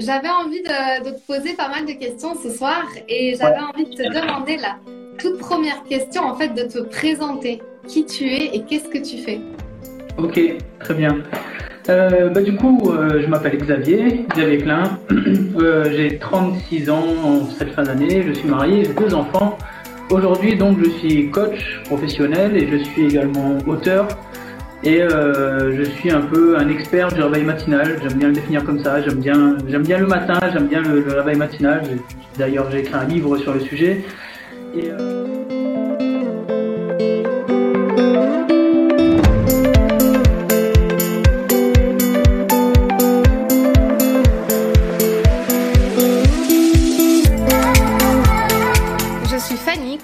j'avais envie de, de, te poser pas mal de questions ce soir et j'avais envie de te demander la toute première question, en fait, de te présenter qui tu es et qu'est-ce que tu fais. Ok, très bien. Euh, bah, du coup, euh, je m'appelle Xavier, Xavier Klein. Euh, j'ai 36 ans en cette fin d'année. Je suis marié, j'ai deux enfants. Aujourd'hui, donc, je suis coach professionnel et je suis également auteur. Et je suis un peu un expert du réveil matinal. J'aime bien le définir comme ça. J'aime bien, j'aime bien le matin. J'aime bien le, réveil matinal. D'ailleurs, j'ai écrit un livre sur le sujet. Et,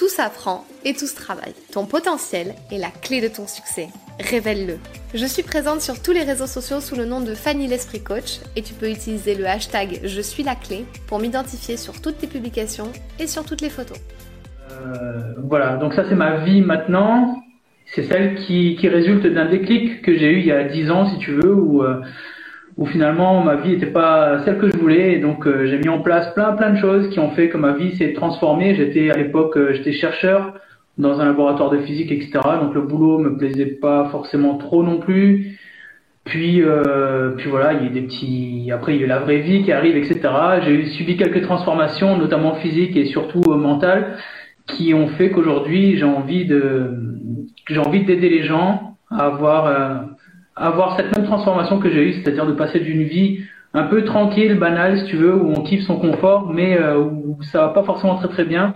Tout s'apprend et tout se travaille. Ton potentiel est la clé de ton succès. Révèle-le. Je suis présente sur tous les réseaux sociaux sous le nom de Fanny l'Esprit Coach et tu peux utiliser le hashtag Je suis la clé pour m'identifier sur toutes tes publications et sur toutes les photos. Euh, voilà, donc ça c'est ma vie maintenant. C'est celle qui, résulte d'un déclic que j'ai eu il y a 10 ans si tu veux, où, euh, où finalement ma vie n'était pas celle que je voulais donc euh, j'ai mis en place plein plein de choses qui ont fait que ma vie s'est transformée. J'étais à l'époque j'étais chercheur dans un laboratoire de physique, etc. Donc le boulot me plaisait pas forcément trop non plus. Puis, euh, puis voilà, il y a des petits. Après, il y a la vraie vie qui arrive, etc. J'ai subi quelques transformations, notamment physiques et surtout euh, mentales, qui ont fait qu'aujourd'hui, j'ai envie de, j'ai envie d'aider les gens à avoir, euh, avoir cette même transformation que j'ai eue, c'est-à-dire de passer d'une vie un peu tranquille, banale, si tu veux, où on kiffe son confort, mais euh, où ça va pas forcément très très bien,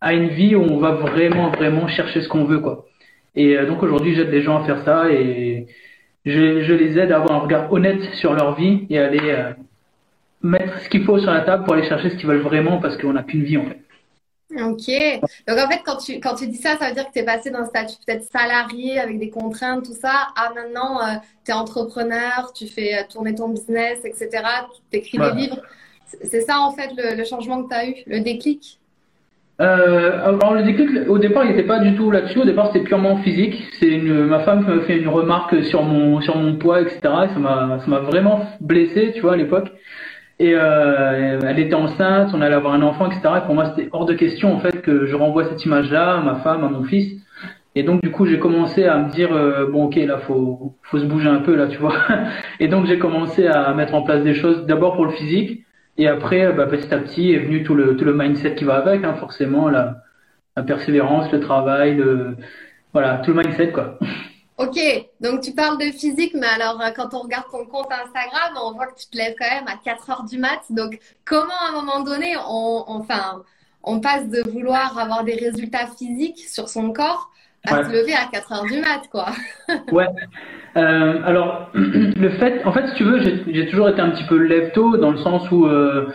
à une vie où on va vraiment, vraiment chercher ce qu'on veut, quoi. Et euh, donc aujourd'hui, j'aide les gens à faire ça et je, les aide à avoir un regard honnête sur leur vie et à aller euh, mettre ce qu'il faut sur la table pour aller chercher ce qu'ils veulent vraiment parce qu'on n'a qu'une vie, en fait. Ok. Donc en fait, quand tu, quand tu dis ça, ça veut dire que tu es passé d'un statut peut-être salarié avec des contraintes, tout ça, à maintenant, euh, tu es entrepreneur, tu fais tourner ton business, etc. Tu écris des livres. C'est ça en fait le, le changement que tu as eu, le déclic? Euh, alors le déclic, au départ, il n'était pas du tout là-dessus. Au départ, c'était purement physique. C'est ma femme m'a fait une remarque sur mon sur mon poids, etc. ça m'a ça m'a vraiment blessé, tu vois, à l'époque. Et euh, elle était enceinte, on allait avoir un enfant, etc. Et pour moi, c'était hors de question en fait que je renvoie cette image-là à ma femme, à mon fils. Et donc du coup, j'ai commencé à me dire euh, bon, ok, là, faut faut se bouger un peu là, tu vois. Et donc j'ai commencé à mettre en place des choses, d'abord pour le physique et après, bah, petit à petit est venu tout le, tout le mindset qui va avec, hein, forcément, la, la persévérance, le travail, le, voilà, tout le mindset, quoi. Ok, donc tu parles de physique, mais alors euh, quand on regarde ton compte Instagram, on voit que tu te lèves quand même à 4 heures du mat. Donc comment à un moment donné, on, enfin, on passe de vouloir avoir des résultats physiques sur son corps à se lever à 4 heures du mat, quoi? ouais. Euh, alors, le fait, en fait, si tu veux, j'ai toujours été un petit peu lève-tôt dans le sens où, euh,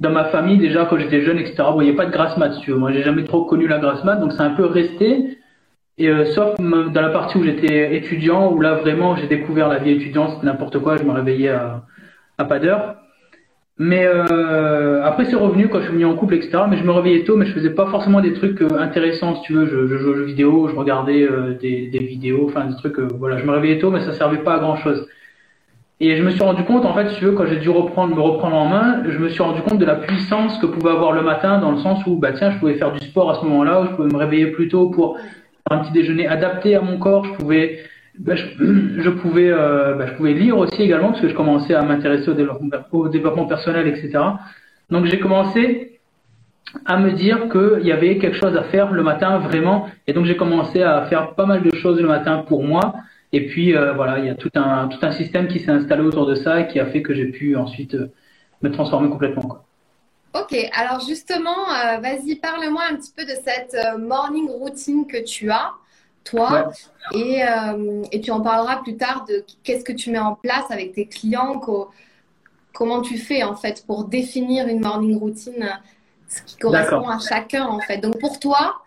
dans ma famille, déjà, quand j'étais jeune, etc., il n'y a pas de grasse mat, si tu veux. Moi, j'ai jamais trop connu la grasse mat, donc c'est un peu resté. Et euh, sauf dans la partie où j'étais étudiant, où là, vraiment, j'ai découvert la vie étudiante, c'était n'importe quoi, je me réveillais à, à pas d'heure. Mais euh, après c'est revenu quand je suis venu en couple, etc. Mais je me réveillais tôt, mais je faisais pas forcément des trucs euh, intéressants, si tu veux. Je, je jouais aux jeux vidéo, je regardais euh, des, des, vidéos, enfin des trucs. Euh, voilà, je me réveillais tôt, mais ça servait pas à grand chose. Et je me suis rendu compte, en fait, si tu veux, quand j'ai dû reprendre, me reprendre en main, je me suis rendu compte de la puissance que pouvait avoir le matin, dans le sens où, bah tiens, je pouvais faire du sport à ce moment-là, où je pouvais me réveiller plus tôt pour un petit déjeuner adapté à mon corps, je pouvais ben, je, pouvais, euh, ben, je pouvais lire aussi également parce que je commençais à m'intéresser au développement, personnel, etc. Donc j'ai commencé à me dire qu'il y avait quelque chose à faire le matin vraiment, et donc j'ai commencé à faire pas mal de choses le matin pour moi. Et puis euh, voilà, il y a tout un tout un système qui s'est installé autour de ça et qui a fait que j'ai pu ensuite euh, me transformer complètement. Quoi. Ok, alors justement, vas-y, parle-moi un petit peu de cette morning routine que tu as toi. Et, euh, et tu en parleras plus tard de qu'est-ce que tu mets en place avec tes clients, comment tu fais en fait pour définir une morning routine, ce qui correspond à chacun en fait. Donc pour toi,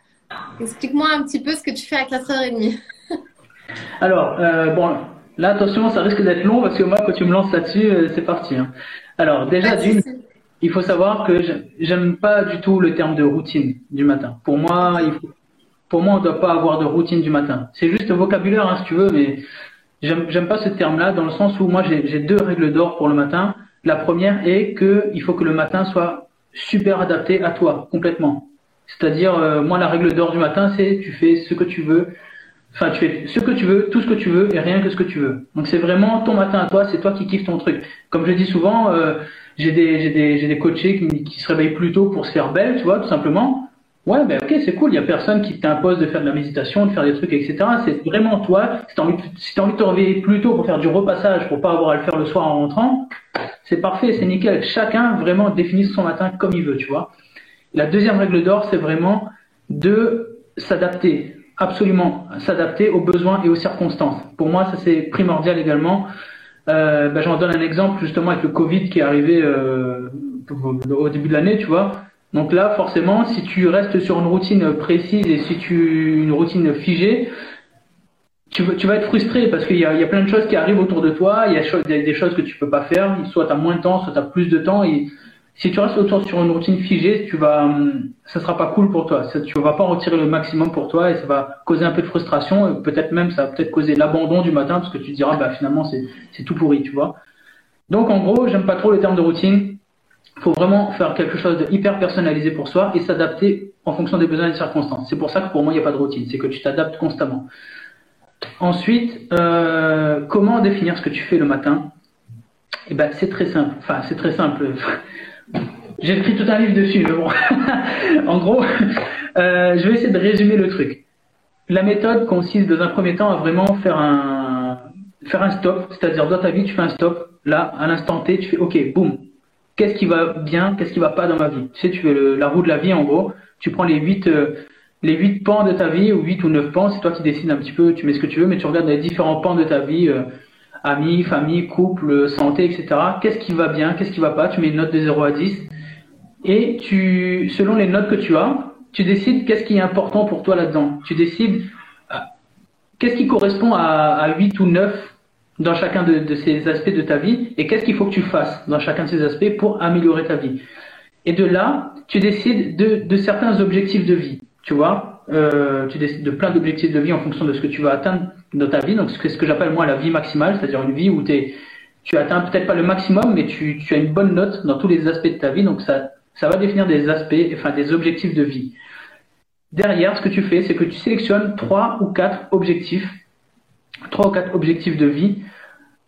Explique-moi un petit peu ce que tu fais à 4h30. Alors, euh, bon, là, attention, ça risque d'être long parce que moi, quand tu me lances là-dessus, euh, c'est parti. Hein. Alors, déjà, d'une, il faut savoir que j'aime pas du tout le terme de routine du matin. Pour moi, il faut, pour moi, on doit pas avoir de routine du matin. C'est juste vocabulaire, hein, si tu veux, mais j'aime pas ce terme-là dans le sens où moi, j'ai deux règles d'or pour le matin. La première est que il faut que le matin soit super adapté à toi, complètement. C'est-à-dire, euh, moi, la règle d'or du matin, c'est tu fais ce que tu veux. Enfin, tu fais ce que tu veux, tout ce que tu veux et rien que ce que tu veux. Donc, c'est vraiment ton matin à toi, c'est toi qui kiffes ton truc. Comme je dis souvent, euh, j'ai des, j'ai des, j'ai des coachés qui, se réveillent plus tôt pour se faire belle, tu vois, tout simplement. Ouais, ben ok, c'est cool. Il y a personne qui t'impose de faire de la méditation, de faire des trucs, etc. C'est vraiment toi. Si t'as envie, si as envie de te réveiller plus tôt pour faire du repassage, pour pas avoir à le faire le soir en rentrant, c'est parfait, c'est nickel. Chacun vraiment définit son matin comme il veut, tu vois. La deuxième règle d'or, c'est vraiment de s'adapter, absolument s'adapter aux besoins et aux circonstances. Pour moi, ça c'est primordial également. Euh, ben, j'en donne un exemple justement avec le Covid qui est arrivé euh, au début de l'année, tu vois. Donc là, forcément, si tu restes sur une routine précise et si tu une routine figée, tu, vas être frustré parce qu'il y a, y a plein de choses qui arrivent autour de toi. Il y a, des choses que tu peux pas faire. Soit tu as moins de temps, soit tu as plus de temps. Si tu restes autour sur une routine figée, tu vas, hum, ça sera pas cool pour toi. Tu vas pas en retirer le maximum pour toi et ça va causer un peu de frustration. Peut-être même, ça va peut-être causer l'abandon du matin parce que tu te diras, bah finalement c'est tout pourri, tu vois. Donc en gros, j'aime pas trop les termes de routine. Faut vraiment faire quelque chose de hyper personnalisé pour soi et s'adapter en fonction des besoins et des circonstances. C'est pour ça que pour moi, il n'y a pas de routine. C'est que tu t'adaptes constamment. Ensuite, euh, comment définir ce que tu fais le matin? Eh ben, c'est très simple. Enfin, c'est très simple. J'ai écrit tout un livre dessus, mais bon. en gros, euh, je vais essayer de résumer le truc. La méthode consiste dans un premier temps à vraiment faire un faire un stop, c'est-à-dire dans ta vie, tu fais un stop. Là, à l'instant T, tu fais OK, boum. Qu'est-ce qui va bien, qu'est-ce qui va pas dans ma vie? Tu sais, tu fais la roue de la vie en gros. Tu prends les huit euh, les huit pans de ta vie ou huit ou neuf pans, c'est toi qui décides un petit peu. Tu mets ce que tu veux, mais tu regardes les différents pans de ta vie. Euh, amis, famille, couple, santé, etc. Qu'est-ce qui va bien, qu'est-ce qui va pas? Tu mets une note de 0 à 10 et tu, selon les notes que tu as, tu décides qu'est-ce qui est important pour toi là-dedans. Tu décides euh, qu'est-ce qui correspond à, à 8 ou 9 dans chacun de, ces aspects de ta vie et qu'est-ce qu'il faut que tu fasses dans chacun de ces aspects pour améliorer ta vie. Et de là, tu décides de, de certains objectifs de vie. Tu vois, euh, tu décides de plein d'objectifs de vie en fonction de ce que tu vas atteindre dans ta vie. Donc, c'est ce que j'appelle moi la vie maximale, c'est-à-dire une vie où es, tu atteins peut-être pas le maximum, mais tu, tu as une bonne note dans tous les aspects de ta vie. Donc, ça, ça va définir des aspects, enfin des objectifs de vie. Derrière, ce que tu fais, c'est que tu sélectionnes trois ou quatre objectifs, trois ou quatre objectifs de vie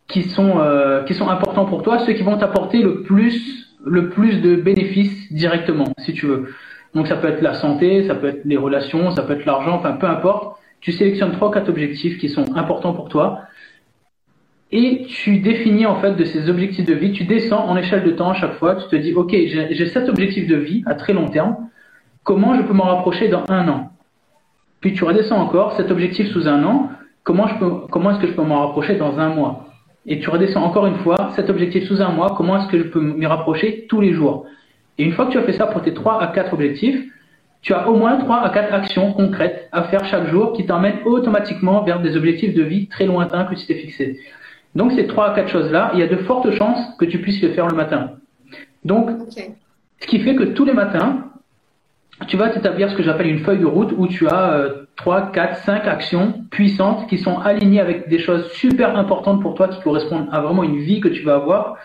qui sont euh, qui sont importants pour toi, ceux qui vont t'apporter le plus le plus de bénéfices directement, si tu veux. Donc ça peut être la santé, ça peut être les relations, ça peut être l'argent, enfin peu importe. Tu sélectionnes trois quatre objectifs qui sont importants pour toi et tu définis en fait de ces objectifs de vie, tu descends en échelle de temps à chaque fois, tu te dis ok j'ai cet objectif de vie à très long terme, comment je peux m'en rapprocher dans un an? Puis tu redescends encore cet objectif sous un an, comment, je peux, comment est-ce que je peux m'en rapprocher dans un mois? Et tu redescends encore une fois cet objectif sous un mois, comment est-ce que je peux m'y rapprocher tous les jours? Et une fois que tu as fait ça pour tes trois à quatre objectifs, tu as au moins trois à quatre actions concrètes à faire chaque jour qui t'emmènent automatiquement vers des objectifs de vie très lointains que tu t'es fixé. Donc ces trois à quatre choses-là, il y a de fortes chances que tu puisses le faire le matin. Donc, ce qui fait que tous les matins, tu vas t'établir ce que j'appelle une feuille de route où tu as euh, trois, quatre, cinq actions puissantes qui sont alignées avec des choses super importantes pour toi qui correspondent à vraiment une vie que tu vas avoir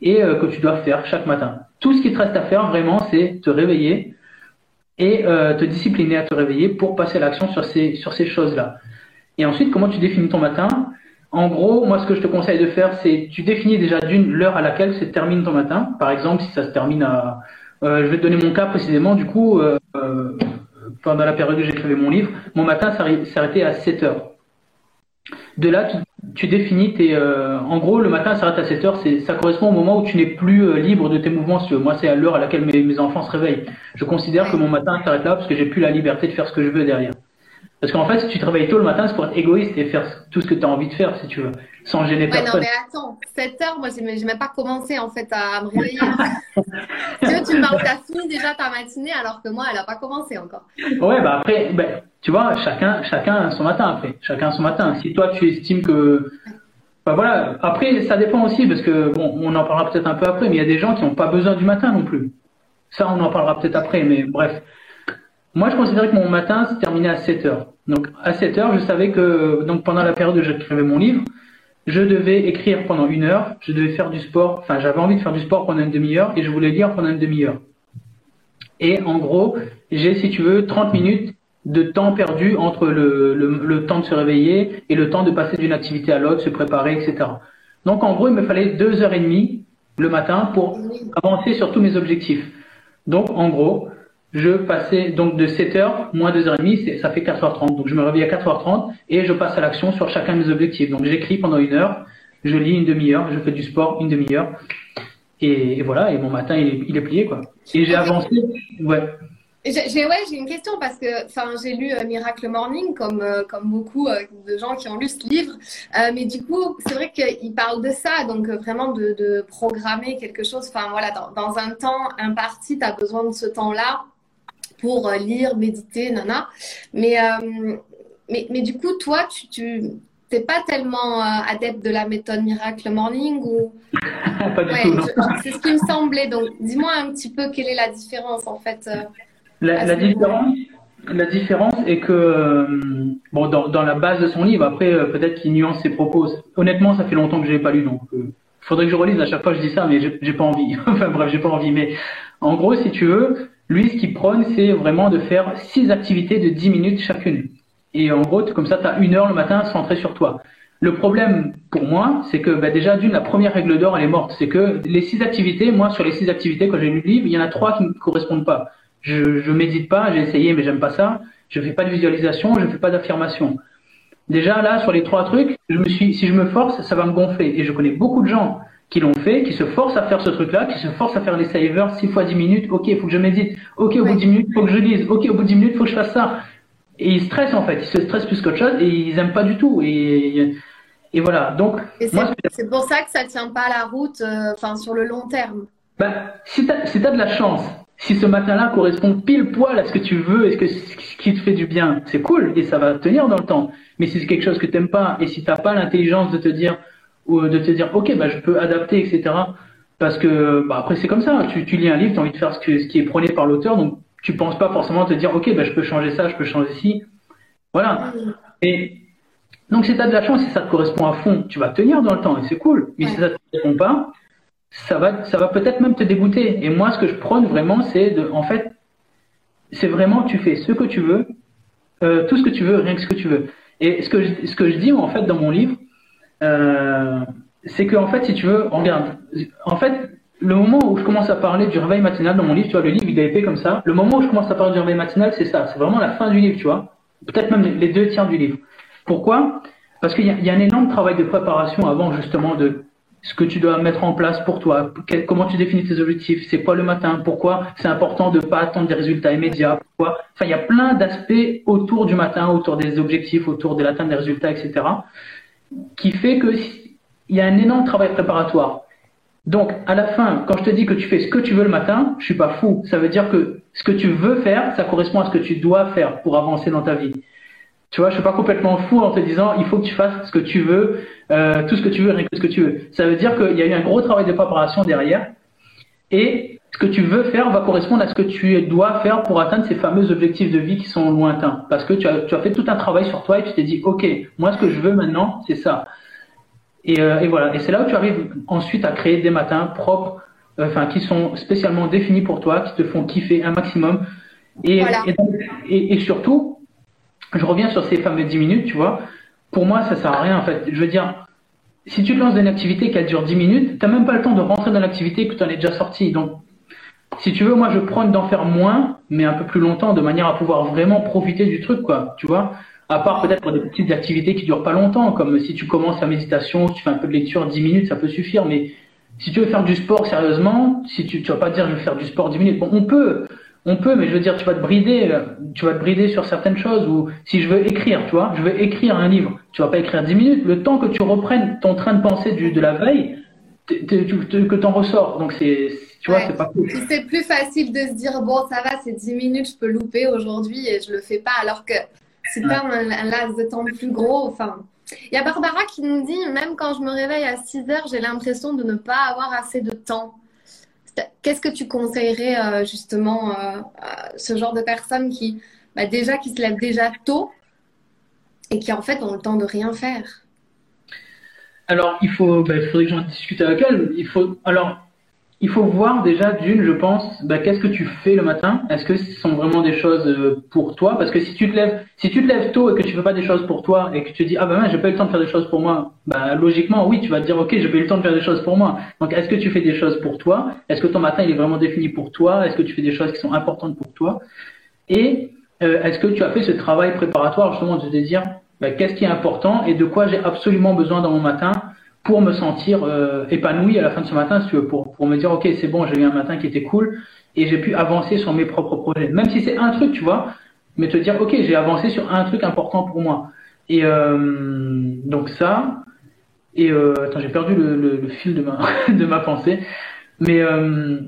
et euh, que tu dois faire chaque matin. Tout ce qui te reste à faire vraiment, c'est te réveiller et euh, te discipliner à te réveiller pour passer à l'action sur ces, sur ces choses-là. Et ensuite, comment tu définis ton matin? En gros, moi, ce que je te conseille de faire, c'est tu définis déjà d'une l'heure à laquelle se termine ton matin. Par exemple, si ça se termine à, euh, je vais te donner mon cas précisément. Du coup, euh, euh pendant la période où j'écrivais mon livre, mon matin s'arrêtait à 7 heures. De là, tu, tu définis tes. Euh, en gros, le matin s'arrête à 7 heures. Ça correspond au moment où tu n'es plus euh, libre de tes mouvements. Si Moi, c'est à l'heure à laquelle mes, mes enfants se réveillent. Je considère que mon matin s'arrête là parce que j'ai plus la liberté de faire ce que je veux derrière. Parce qu'en fait, si tu travailles tôt le matin, c'est pour être égoïste et faire tout ce que tu as envie de faire, si tu veux, sans gêner ouais, personne. Non, mais attends, 7 heures, moi, j'ai même pas commencé en fait à me réveiller. tu vois, tu parles, t'as fini déjà ta matinée alors que moi, elle a pas commencé encore. Ouais, bah après, bah, tu vois, chacun, chacun son matin après. Chacun son matin. Si toi, tu estimes que. Bah voilà. Après, ça dépend aussi, parce que, bon, on en parlera peut-être un peu après, mais il y a des gens qui n'ont pas besoin du matin non plus. Ça, on en parlera peut-être après, mais bref. Moi, je considérais que mon matin se terminait à 7 heures. Donc, à 7 heures, je savais que, donc, pendant la période où j'écrivais mon livre, je devais écrire pendant une heure, je devais faire du sport, enfin, j'avais envie de faire du sport pendant une demi-heure et je voulais lire pendant une demi-heure. Et en gros, j'ai, si tu veux, 30 minutes de temps perdu entre le, le, temps de se réveiller et le temps de passer d'une activité à l'autre, se préparer, etc. Donc en gros, il me fallait deux heures et demie le matin pour avancer sur tous mes objectifs. Donc en gros, je passais donc de 7 heures moins 2h30, ça fait 4h30. Donc je me réveille à 4h30 et je passe à l'action sur chacun de mes objectifs. Donc j'écris pendant une heure, je lis une demi-heure, je fais du sport une demi-heure. Et, voilà, et mon matin il est, plié quoi. Et j'ai avancé, ouais. J'ai ouais, une question parce que j'ai lu euh, Miracle Morning comme euh, comme beaucoup euh, de gens qui ont lu ce livre, mais du coup c'est vrai qu'il parle de ça, donc vraiment de, programmer quelque chose. Voilà, dans, dans un temps imparti, tu as besoin de ce temps-là pour lire, méditer, nana. Mais mais mais du coup toi tu, tu t'es pas tellement adepte de la méthode Miracle Morning ou? Pas du tout. C'est ce qui me semblait. Donc dis-moi un petit peu quelle est la différence en fait. La, la différence, la différence est que, euh, bon, dans, dans, la base de son livre, après, euh, peut-être qu'il nuance ses propos. Honnêtement, ça fait longtemps que je l'ai pas lu, donc euh, faudrait que je relise. À chaque fois, je dis ça, mais j'ai pas envie. enfin bref, j'ai pas envie. Mais en gros, si tu veux, lui, ce qu'il prône, c'est vraiment de faire six activités de 10 minutes chacune. Et en gros, comme ça, tu as une heure le matin centré sur toi. Le problème pour moi, c'est que bah, déjà d'une, la première règle d'or, elle est morte. C'est que les six activités, moi, sur les six activités, quand j'ai lu le livre, il y en a trois qui ne correspondent pas. Je, je médite pas, j'ai essayé, mais j'aime pas ça. Je fais pas de visualisation, je fais pas d'affirmation. Déjà là, sur les trois trucs, je me suis, si je me force, ça va me gonfler. Et je connais beaucoup de gens qui l'ont fait, qui se forcent à faire ce truc-là, qui se forcent à faire les savers 6 fois 10 minutes. Ok, il faut que je médite. Ok, au bout de 10 minutes, il faut que je lise. Ok, au bout de 10 minutes, il faut que je fasse ça. Et ils stressent en fait. Ils se stressent plus qu'autre chose et ils aiment pas du tout. Et, et voilà. Donc, c'est pour ça que ça tient pas la route, euh, enfin, sur le long terme. Ben, si tu si as de la chance si ce matin-là correspond pile poil à ce que tu veux et ce, que, ce qui te fait du bien, c'est cool et ça va tenir dans le temps. Mais si c'est quelque chose que tu n'aimes pas et si tu n'as pas l'intelligence de te dire ou de te dire ok bah je peux adapter etc. Parce que bah, après c'est comme ça. Tu, tu lis un livre, tu as envie de faire ce, que, ce qui est prôné par l'auteur, donc tu penses pas forcément te dire ok bah je peux changer ça, je peux changer ci. Voilà. Et donc si tu as de la chance, si ça te correspond à fond, tu vas tenir dans le temps et c'est cool. Mais si ça te correspond pas, ça va, ça va peut-être même te dégoûter. Et moi, ce que je prône vraiment, c'est de, en fait, c'est vraiment, tu fais ce que tu veux, euh, tout ce que tu veux, rien que ce que tu veux. Et ce que je, ce que je dis, en fait, dans mon livre, euh, c'est que, en fait, si tu veux, regarde, en fait, le moment où je commence à parler du réveil matinal dans mon livre, tu vois, le livre, il a été comme ça. Le moment où je commence à parler du réveil matinal, c'est ça. C'est vraiment la fin du livre, tu vois. Peut-être même les deux tiers du livre. Pourquoi? Parce qu'il y, y, a un énorme travail de préparation avant, justement, de ce que tu dois mettre en place pour toi, comment tu définis tes objectifs, c'est quoi le matin, pourquoi c'est important de pas attendre des résultats immédiats, pourquoi. Enfin, il y a plein d'aspects autour du matin, autour des objectifs, autour de l'atteinte des résultats, etc., qui fait que il y a un énorme travail préparatoire. Donc, à la fin, quand je te dis que tu fais ce que tu veux le matin, je suis pas fou. Ça veut dire que ce que tu veux faire, ça correspond à ce que tu dois faire pour avancer dans ta vie. Tu vois, je suis pas complètement fou en te disant il faut que tu fasses ce que tu veux, euh, tout ce que tu veux, rien que ce que tu veux. Ça veut dire qu'il y a eu un gros travail de préparation derrière et ce que tu veux faire va correspondre à ce que tu dois faire pour atteindre ces fameux objectifs de vie qui sont lointains. Parce que tu as, tu as fait tout un travail sur toi et tu t'es dit ok, moi ce que je veux maintenant, c'est ça. Et, euh, et, voilà. Et c'est là où tu arrives ensuite à créer des matins propres, euh, enfin qui sont spécialement définis pour toi, qui te font kiffer un maximum. Et, et, et surtout, je reviens sur ces fameux 10 minutes, tu vois. Pour moi, ça sert à rien, en fait. Je veux dire, si tu te lances dans une activité qui dure 10 minutes, t'as même pas le temps de rentrer dans l'activité que tu en es déjà sorti. Donc, si tu veux, moi, je prône d'en faire moins, mais un peu plus longtemps, de manière à pouvoir vraiment profiter du truc, quoi. Tu vois. À part peut-être pour des petites activités qui durent pas longtemps, comme si tu commences la méditation, tu fais un peu de lecture, 10 minutes, ça peut suffire. Mais si tu veux faire du sport sérieusement, si tu, tu vas pas dire je vais faire du sport 10 minutes, bon, on peut, on peut, mais je veux dire, tu vas te brider, tu vas te brider sur certaines choses. Ou si je veux écrire, tu vois, je veux écrire un livre, tu vas pas écrire 10 minutes. Le temps que tu reprennes ton train de pensée du, de la veille, que t'en ressors. Donc c'est, tu vois, c'est pas cool. C'est plus facile de se dire bon, ça va, c'est 10 minutes, je peux louper aujourd'hui et je le fais pas. Alors que tu perds un, laps de temps plus gros. Enfin, il y a Barbara qui nous dit même quand je me réveille à 6 heures, j'ai l'impression de ne pas avoir assez de temps. Qu'est-ce que tu conseillerais euh, justement euh, à ce genre de personnes qui, bah, déjà, qui se lèvent déjà tôt et qui en fait ont le temps de rien faire? Alors, il faut, bah, faudrait que j'en discute avec elle. Il faut, alors, il faut voir déjà d'une, je pense, bah, qu'est-ce que tu fais le matin? Est-ce que ce sont vraiment des choses euh, pour toi? Parce que si tu te lèves, si tu te lèves tôt et que tu fais pas des choses pour toi et que tu te dis ah ben j'ai pas eu le temps de faire des choses pour moi, bah logiquement oui, tu vas te dire ok j'ai pas eu le temps de faire des choses pour moi. Donc est-ce que tu fais des choses pour toi? Est-ce que ton matin il est vraiment défini pour toi? Est-ce que tu fais des choses qui sont importantes pour toi? Et euh, est-ce que tu as fait ce travail préparatoire justement de te dire bah, qu'est-ce qui est important et de quoi j'ai absolument besoin dans mon matin pour me sentir euh, épanoui à la fin de ce matin, si tu veux, pour, pour me dire, ok, c'est bon, j'ai eu un matin qui était cool et j'ai pu avancer sur mes propres projets. Même si c'est un truc, tu vois, mais te dire, ok, j'ai avancé sur un truc important pour moi. Et euh, donc ça, et euh, attends, j'ai perdu le, le, fil de ma, de ma pensée. Mais euh,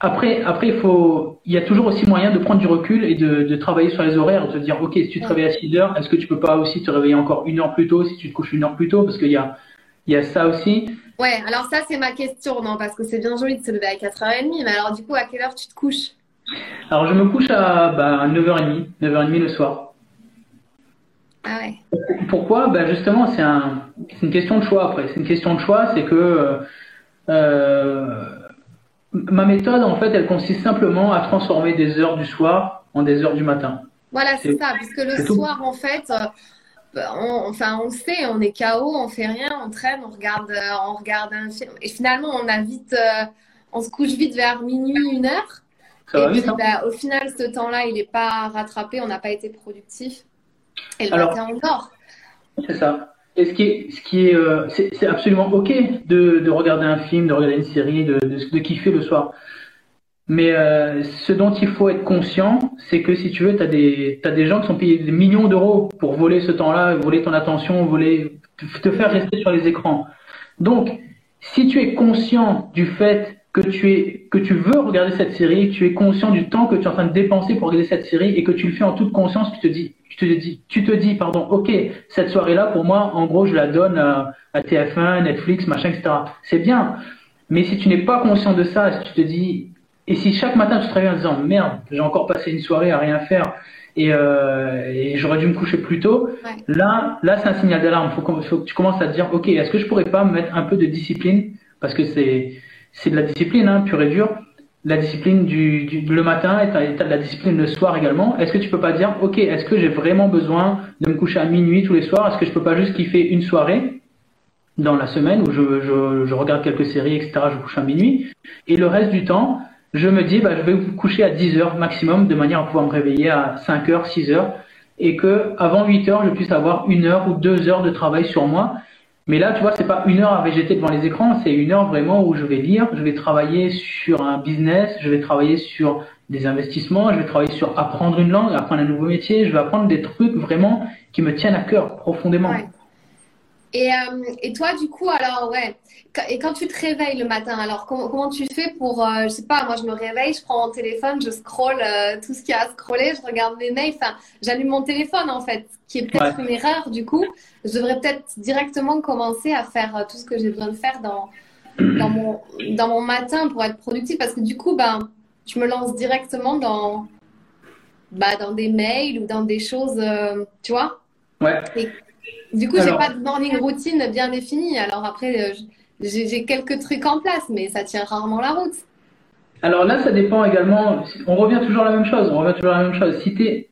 après, après, il faut, il y a toujours aussi moyen de prendre du recul et de, de travailler sur les horaires, de te dire, ok, si tu te réveilles à 6 heures, est-ce que tu peux pas aussi te réveiller encore une heure plus tôt si tu te couches une heure plus tôt, parce qu'il y a il y a ça aussi. Ouais, alors ça, c'est ma question, non, parce que c'est bien joli de se lever à 4h30, mais alors du coup, à quelle heure tu te couches? Alors, je me couche à bah, 9h30, 9h30 le soir. Ah ouais. Pourquoi? Bah, Justement, c'est un, une question de choix après. C'est une question de choix, c'est que euh, ma méthode, en fait, elle consiste simplement à transformer des heures du soir en des heures du matin. Voilà, c'est ça, puisque le soir, en fait, on, enfin, on sait, on est KO, on fait rien, on traîne, on regarde, euh, on regarde un film. Et finalement, on a vite, euh, on se couche vite vers minuit, une heure. et puis, hein. bah, au final, ce temps-là, il n'est pas rattrapé, on n'a pas été productif. Et le matin, on dort. C'est ça. Et ce qui est, ce qui est, euh, c'est absolument ok de, de, regarder un film, de regarder une série, de, de, de kiffer le soir. Mais euh, ce dont il faut être conscient, c'est que si tu veux, tu as des, as des gens qui sont payés des millions d'euros pour voler ce temps-là, voler ton attention, voler, te faire rester sur les écrans. Donc, si tu es conscient du fait que tu es, que tu veux regarder cette série, tu es conscient du temps que tu es en train de dépenser pour regarder cette série et que tu le fais en toute conscience, tu te dis, tu te dis, tu te dis, pardon, ok, cette soirée-là, pour moi, en gros, je la donne à, à TF1, Netflix, machin, etc. C'est bien. Mais si tu n'es pas conscient de ça, si tu te dis, et si chaque matin tu te réveilles en disant merde, j'ai encore passé une soirée à rien faire et, euh, et j'aurais dû me coucher plus tôt, là, là c'est un signal d'alarme. Il faut, faut, que tu commences à te dire ok, est-ce que je pourrais pas me mettre un peu de discipline? Parce que c'est c'est de la discipline hein, pure et dure. La discipline du, du le matin et as, de la discipline le soir également. Est-ce que tu peux pas dire ok, est-ce que j'ai vraiment besoin de me coucher à minuit tous les soirs? Est-ce que je peux pas juste kiffer une soirée dans la semaine où je, je, je regarde quelques séries, etc. Je couche à minuit? Et le reste du temps je me dis, bah, je vais vous coucher à 10 heures maximum, de manière à pouvoir me réveiller à 5 heures, 6 heures, et que avant 8 heures, je puisse avoir une heure ou deux heures de travail sur moi. Mais là, tu vois, c'est pas une heure à végéter devant les écrans, c'est une heure vraiment où je vais lire, je vais travailler sur un business, je vais travailler sur des investissements, je vais travailler sur apprendre une langue, apprendre un nouveau métier, je vais apprendre des trucs vraiment qui me tiennent à cœur profondément. Et, euh, et, toi, du coup, alors, ouais. Et quand tu te réveilles le matin, alors comment, comment tu fais pour, euh, je sais pas, moi je me réveille, je prends mon téléphone, je scrolle euh, tout ce qu'il y a à scroller, je regarde mes mails, enfin, j'allume mon téléphone en fait, qui est peut-être une erreur du coup. Je devrais peut-être directement commencer à faire euh, tout ce que j'ai besoin de faire dans, dans, mon, dans mon matin pour être productif parce que du coup, ben, je me lance directement dans, bah, dans des mails ou dans des choses, tu vois? Ouais. Du coup, j'ai pas de morning routine bien définie. Alors après, euh, j'ai quelques trucs en place, mais ça tient rarement la route. Alors là, ça dépend également. On revient toujours à la même chose. On revient toujours à la même chose. Si tu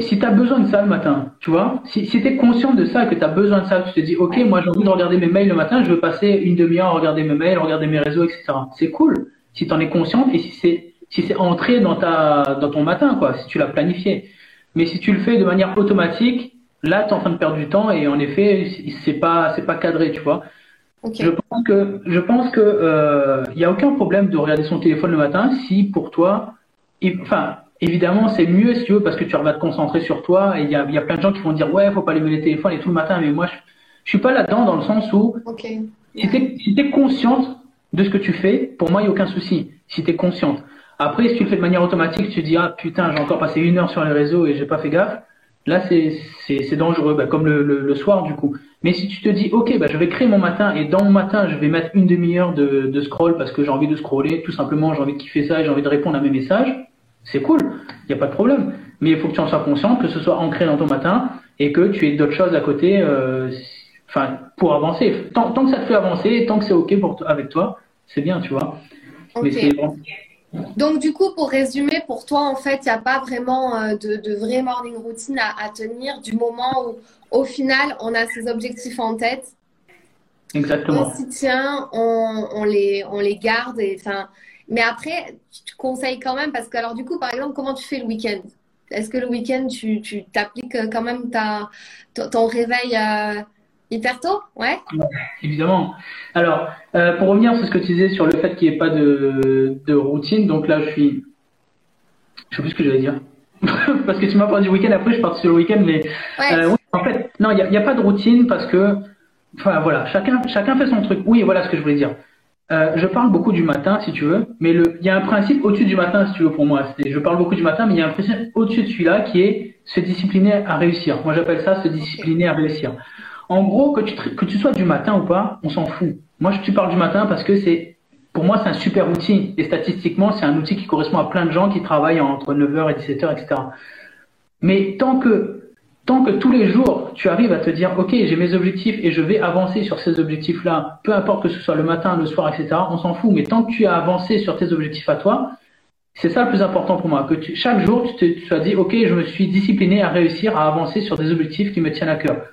si, as besoin de ça le matin, tu vois, si, si tu es conscient de ça, que tu as besoin de ça, tu te dis, ok, moi j'ai envie de regarder mes mails le matin, je veux passer une demi-heure à regarder mes mails, regarder mes réseaux, etc. C'est cool. Si tu en es conscient et si c'est si c'est entré dans ta dans ton matin, quoi, si tu l'as planifié. Mais si tu le fais de manière automatique, Là, tu es en train de perdre du temps et en effet, c'est pas c'est pas cadré, tu vois. Je pense que je pense que euh, il y a aucun problème de regarder son téléphone le matin si pour toi, enfin évidemment c'est mieux si tu veux parce que tu vas te concentrer sur toi et il y a, y a plein de gens qui vont dire ouais faut pas allumer les téléphones et tout le matin mais moi je, je suis pas là-dedans dans le sens où si tu es, si es consciente de ce que tu fais pour moi il y a aucun souci si tu es consciente Après, si tu le fais de manière automatique, tu te dis ah putain, j'ai encore passé une heure sur les réseaux et j'ai pas fait gaffe. Là, c'est dangereux, bah, comme le, le, soir du coup. Mais si tu te dis ok, bah, je vais créer mon matin et dans mon matin, je vais mettre une demi-heure de, de scroll parce que j'ai envie de scroller, tout simplement, j'ai envie de kiffer ça et j'ai envie de répondre à mes messages. C'est cool, il n'y a pas de problème. Mais il faut que tu en sois conscient, que ce soit ancré dans ton matin et que tu aies d'autres choses à côté, euh, enfin, pour avancer. Tant, tant, que ça te fait avancer, tant que c'est ok pour avec toi, c'est bien, tu vois. Donc, du coup, pour résumer, pour toi, en fait, il n'y a pas vraiment euh, de, de vraie morning routine à, tenir du moment où, au final, on a ses objectifs en tête. Exactement. On s'y tient, on, on, les, on les garde. Et, mais après, tu conseilles quand même, parce que, alors, du coup, par exemple, comment tu fais le week-end? Est-ce que le week-end, tu t'appliques quand même ta, ton réveil euh, Hyper tôt, ouais. Évidemment. Alors, euh, pour revenir sur ce que tu disais sur le fait qu'il n'y ait pas de, de, routine, donc là, je suis. Je sais plus ce que j'allais dire. parce que tu m'as parlé du week-end, après, je pars sur le week-end, mais. Euh, en fait, non, il n'y a, a, pas de routine parce que. Enfin, voilà, chacun, chacun fait son truc. Oui, voilà ce que je voulais dire. Euh, je parle beaucoup du matin, si tu veux, mais il y a un principe au-dessus du matin, si tu veux, pour moi. Je parle beaucoup du matin, mais il y a un principe au-dessus de celui-là qui est se discipliner à réussir. Moi, j'appelle ça se discipliner à réussir. En gros, que tu, sois du matin ou pas, on s'en fout. Moi, je te parle du matin parce que c'est, pour moi, c'est un super outil. Et statistiquement, c'est un outil qui correspond à plein de gens qui travaillent entre 9h et 17h, etc. Mais tant que, tant que tous les jours, tu arrives à te dire, OK, j'ai mes objectifs et je vais avancer sur ces objectifs-là, peu importe que ce soit le matin, le soir, etc., on s'en fout. Mais tant que tu as avancé sur tes objectifs à toi, c'est ça le plus important pour moi, que chaque jour, tu te, as dit, OK, je me suis discipliné à réussir à avancer sur des objectifs qui me tiennent à cœur.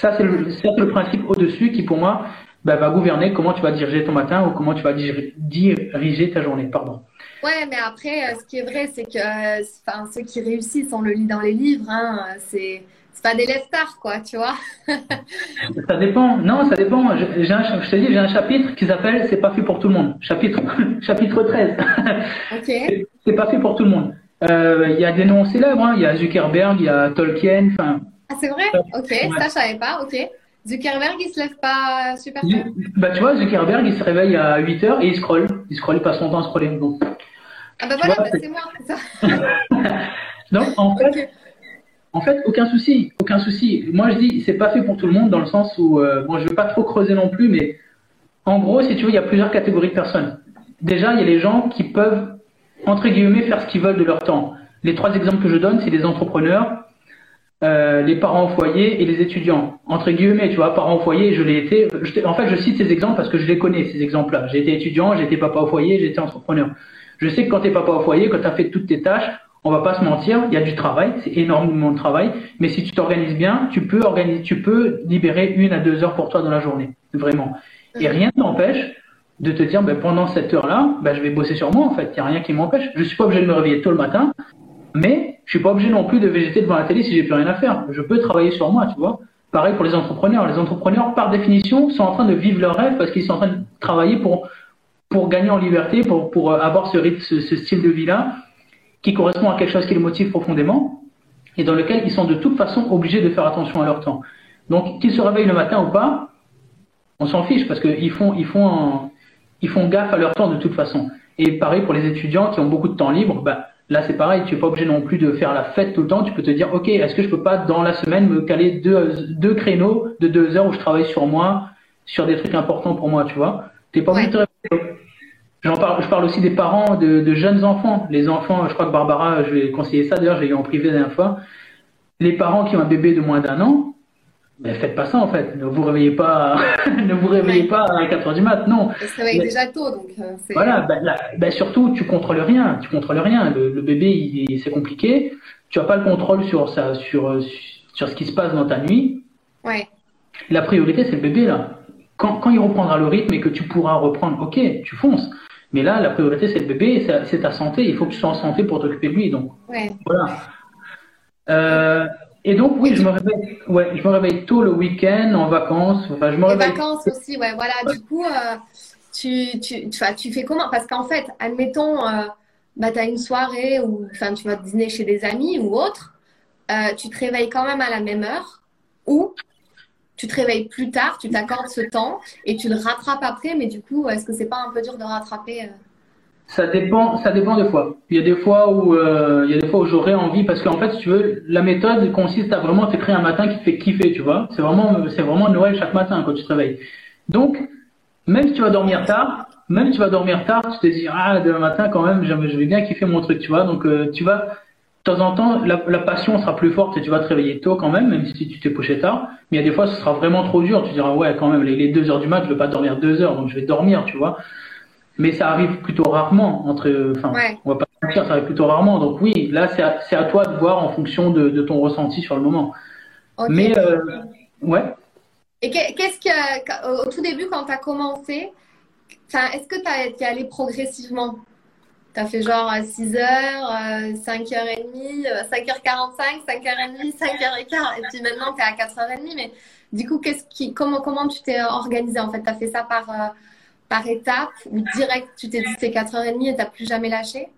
Ça, c'est le, le, principe au-dessus qui, pour moi, bah, va gouverner comment tu vas diriger ton matin ou comment tu vas diriger ta journée. Pardon. Ouais, mais après, euh, ce qui est vrai, c'est que euh, enfin, ceux qui réussissent, on le lit dans les livres, hein, c'est pas des leftards, quoi, tu vois. ça dépend. Non, ça dépend. Je, un, je te dis, j'ai un chapitre qui s'appelle C'est pas fait pour tout le monde. Chapitre, chapitre 13. Ok. C'est pas fait pour tout le monde. Euh, il y a des noms célèbres. Hein. Il y a Zuckerberg, il y a Tolkien. Enfin, ah, c'est vrai? Ok, ça, je savais pas. Ok. Zuckerberg, il se lève pas super tôt Bah, tu vois, Zuckerberg, il se réveille à 8 h et il scrolle. Il scrolle, il passe son temps à scroller. Bon. Ah, bah voilà, bah, c'est moi, c'est ça. Donc, en fait, en fait, aucun souci. Aucun souci. Moi, je dis, c'est pas fait pour tout le monde dans le sens où, euh, bon, je vais pas trop creuser non plus, mais en gros, si tu veux, il y a plusieurs catégories de personnes. Déjà, il y a les gens qui peuvent, entre guillemets, faire ce qu'ils veulent de leur temps. Les trois exemples que je donne, c'est les entrepreneurs, euh, les parents au foyer et les étudiants. Entre guillemets, tu vois, parents au foyer, je l'ai été. en fait, je cite ces exemples parce que je les connais, ces exemples-là. J'ai été étudiant, j'ai été papa au foyer, j'ai été entrepreneur. Je sais que quand tu es papa au foyer, quand tu as fait toutes tes tâches, on va pas se mentir, il y a du travail, c'est énormément de travail, mais si tu t'organises bien, tu peux organiser, tu peux libérer une à deux heures pour toi dans la journée, vraiment. Et rien ne t'empêche de te dire, ben, pendant cette heure-là, ben, je vais bosser sur moi, en fait. Il n'y a rien qui m'empêche. Je suis pas obligé de me réveiller tôt le matin, mais je suis pas obligé non plus de végéter devant la télé si j'ai plus rien à faire. Je peux travailler sur moi, tu vois. Pareil pour les entrepreneurs. Les entrepreneurs, par définition, sont en train de vivre leur rêve parce qu'ils sont en train de travailler pour pour gagner en liberté, pour pour euh, avoir ce rythme, ce, style de vie-là, qui correspond à quelque chose qui les motive profondément et dans lequel ils sont de toute façon obligés de faire attention à leur temps. Donc, qu'ils se réveillent le matin ou pas, on s'en fiche parce qu'ils font ils font ils font gaffe à leur temps de toute façon. Et pareil pour les étudiants qui ont beaucoup de temps libre, bah Là, c'est pareil, tu n'es pas obligé non plus de faire la fête tout le temps. Tu peux te dire, OK, est-ce que je peux pas, dans la semaine, me caler deux, deux créneaux de deux heures où je travaille sur moi, sur des trucs importants pour moi, tu vois? T'es pas obligé de J'en parle, je parle aussi des parents de, de, jeunes enfants. Les enfants, je crois que Barbara, je vais conseiller ça, d'ailleurs, j'ai eu en privé la dernière fois. Les parents qui ont un bébé de moins d'un an, ben, faites pas ça en fait. Ne vous réveillez pas, ne vous réveillez pas à 4 heures du mat, non. Ça va déjà tôt, donc. Euh, voilà, ben, ben, surtout tu contrôles rien, tu contrôles rien. Le, bébé, c'est compliqué. Tu as pas le contrôle sur ça, sur sur ce qui se passe dans ta nuit. Ouais. La priorité c'est le bébé là. Quand, quand il reprendra le rythme et que tu pourras reprendre, ok, tu fonces. Mais là, la priorité c'est le bébé, c'est ta santé. Il faut que tu sois en santé pour t'occuper de lui. Donc ouais. voilà. Euh, et donc, oui, je me réveille, ouais, je me réveille tôt le week-end, en vacances. Enfin, je me Les vacances aussi, ouais, voilà. Du coup, euh, tu, tu, tu, tu, fais comment? Parce qu'en fait, admettons, euh, bah, tu as une soirée ou tu vas dîner chez des amis ou autre, euh, tu te réveilles quand même à la même heure ou tu te réveilles plus tard, tu t'accordes ce temps et tu le rattrapes après, mais du coup, est-ce que c'est pas un peu dur de rattraper Ça dépend, ça dépend des fois. Il y a des fois où, euh, il y a des fois où j'aurais envie, parce qu'en fait, si tu veux, la méthode consiste à vraiment t'écrire un matin qui te fait kiffer, tu vois. C'est vraiment, c'est vraiment Noël chaque matin quand tu te réveilles. Donc, même si tu vas dormir tard, même si tu vas dormir tard, tu te dis, ah, demain matin, quand même, je vais bien kiffer mon truc, tu vois. Donc, euh, tu vas, de temps en temps, la, passion sera plus forte et tu vas te réveiller tôt quand même, même si tu t'es couché tard. Mais il y a des fois, ce sera vraiment trop dur. Tu diras, ouais, quand même, les, les deux heures du mat, je veux pas dormir deux heures, donc je vais dormir, tu vois mais ça arrive plutôt rarement entre enfin on va pas mentir ça arrive plutôt rarement. Donc oui là c'est à, à, toi de voir en fonction de, de ton ressenti sur le moment. Mais euh, ouais. Et qu'est-ce que au tout début quand tu as commencé est-ce que tu es allé progressivement? Tu as fait genre à 6h 5h30 5h45 5h30 5h15 et puis maintenant tu es à 4h30 mais du coup qu'est-ce qui comment comment tu t'es organisé en fait? Tu as fait ça par euh, par étape ou direct tu t'es dit c'est 4h30 et t'as plus jamais lâché?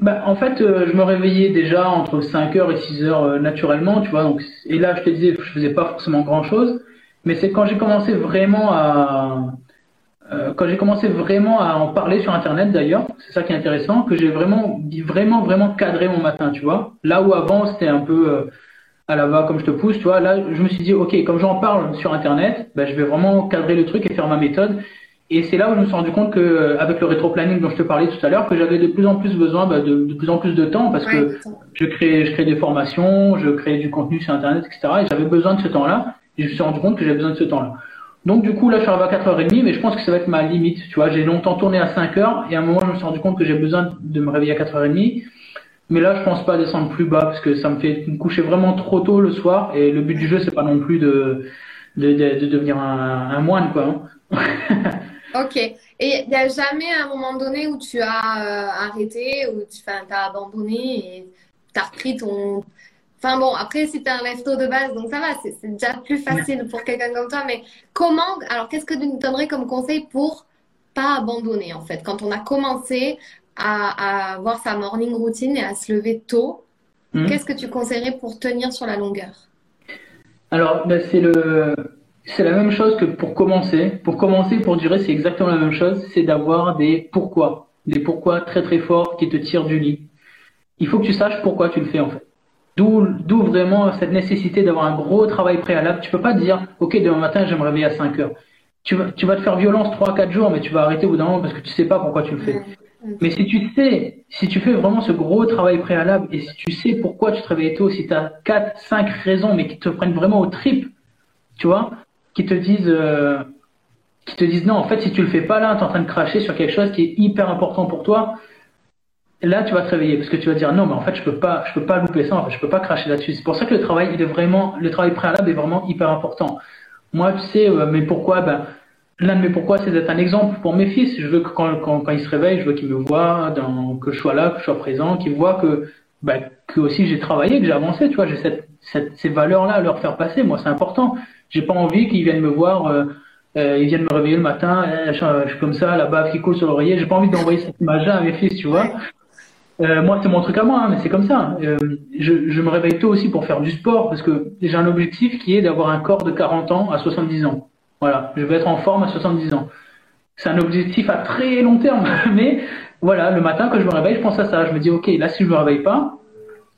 Bah, en fait, euh, je me réveillais déjà entre 5h et 6h euh, naturellement, tu vois. Et là, je te disais, je faisais pas forcément grand chose. Mais c'est quand j'ai commencé vraiment à, euh, quand j'ai commencé vraiment à en parler sur Internet d'ailleurs, c'est ça qui est intéressant, que j'ai vraiment, vraiment, vraiment cadré mon matin, tu vois. Là où avant, c'était un peu à la va comme je te pousse, tu vois. Là, je me suis dit, ok, comme j'en parle sur Internet, bah, je vais vraiment cadrer le truc et faire ma méthode. Et c'est là où je me suis rendu compte que, euh, avec le rétro-planning dont je te parlais tout à l'heure, que j'avais de plus en plus besoin bah, de, de, plus en plus de temps parce que je crée, je crée des formations, je crée du contenu sur Internet, etc. Et j'avais besoin de ce temps-là. Et je me suis rendu compte que j'avais besoin de ce temps-là. Donc du coup, là, je suis arrivé à 4h30, mais je pense que ça va être ma limite. Tu vois, j'ai longtemps tourné à 5h et à un moment, je me suis rendu compte que j'ai besoin de me réveiller à 4h30. Mais là, je pense pas descendre plus bas parce que ça me fait me coucher vraiment trop tôt le soir. Et le but du jeu, c'est pas non plus de, de, de, devenir un, un moine, quoi. Hein. Ok. Et il n'y a jamais un moment donné où tu as euh, arrêté, où tu as abandonné et tu as repris ton. Enfin bon, après, si tu un lève-tôt de base, donc ça va, c'est déjà plus facile pour quelqu'un comme toi. Mais comment. Alors, qu'est-ce que tu nous donnerais comme conseil pour pas abandonner, en fait? Quand on a commencé à, avoir sa morning routine et à se lever tôt, hmm. qu'est-ce que tu conseillerais pour tenir sur la longueur? Alors, ben, c'est le c'est la même chose que pour commencer. Pour commencer, pour durer, c'est exactement la même chose. C'est d'avoir des pourquoi. Des pourquoi très très forts qui te tirent du lit. Il faut que tu saches pourquoi tu le fais en fait. D'où, d'où vraiment cette nécessité d'avoir un gros travail préalable. Tu peux pas te dire, ok, demain matin, je vais me réveiller à 5 heures. Tu vas, tu vas te faire violence 3-4 jours, mais tu vas arrêter au bout d'un moment parce que tu sais pas pourquoi tu le fais. Mais si tu sais, si tu fais vraiment ce gros travail préalable et si tu sais pourquoi tu te réveilles tôt, si tu as 4, 5 raisons, mais qui te prennent vraiment au trip, tu vois, qui te disent euh, qui te disent non en fait si tu le fais pas là tu es en train de cracher sur quelque chose qui est hyper important pour toi là tu vas te réveiller parce que tu vas dire non mais en fait je peux pas je peux pas louper ça en fait je peux pas cracher là-dessus. C'est pour ça que le travail il est vraiment le travail préalable est vraiment hyper important. Moi tu sais euh, mais pourquoi ben l'un de mes pourquoi c'est d'être un exemple pour mes fils. Je veux que quand, quand, ils se réveillent je veux qu'ils me voient que je sois là que je sois présent qu'ils voient que ben, que aussi j'ai travaillé que j'ai avancé tu vois j'ai cette, ces valeurs là à leur faire passer. Moi c'est important j'ai pas envie qu'ils viennent me voir, euh, euh, ils viennent me réveiller le matin, euh, je, suis comme ça, la bave qui coule sur l'oreiller. J'ai pas envie d'envoyer cette image-là à mes fils, tu vois. Euh, moi, c'est mon truc à moi, hein, mais c'est comme ça. Euh, je, je, me réveille tôt aussi pour faire du sport parce que j'ai un objectif qui est d'avoir un corps de 40 ans à 70 ans. Voilà, je veux être en forme à 70 ans. C'est un objectif à très long terme, mais voilà, le matin quand je me réveille, je pense à ça. Je me dis, ok, là si je me réveille pas,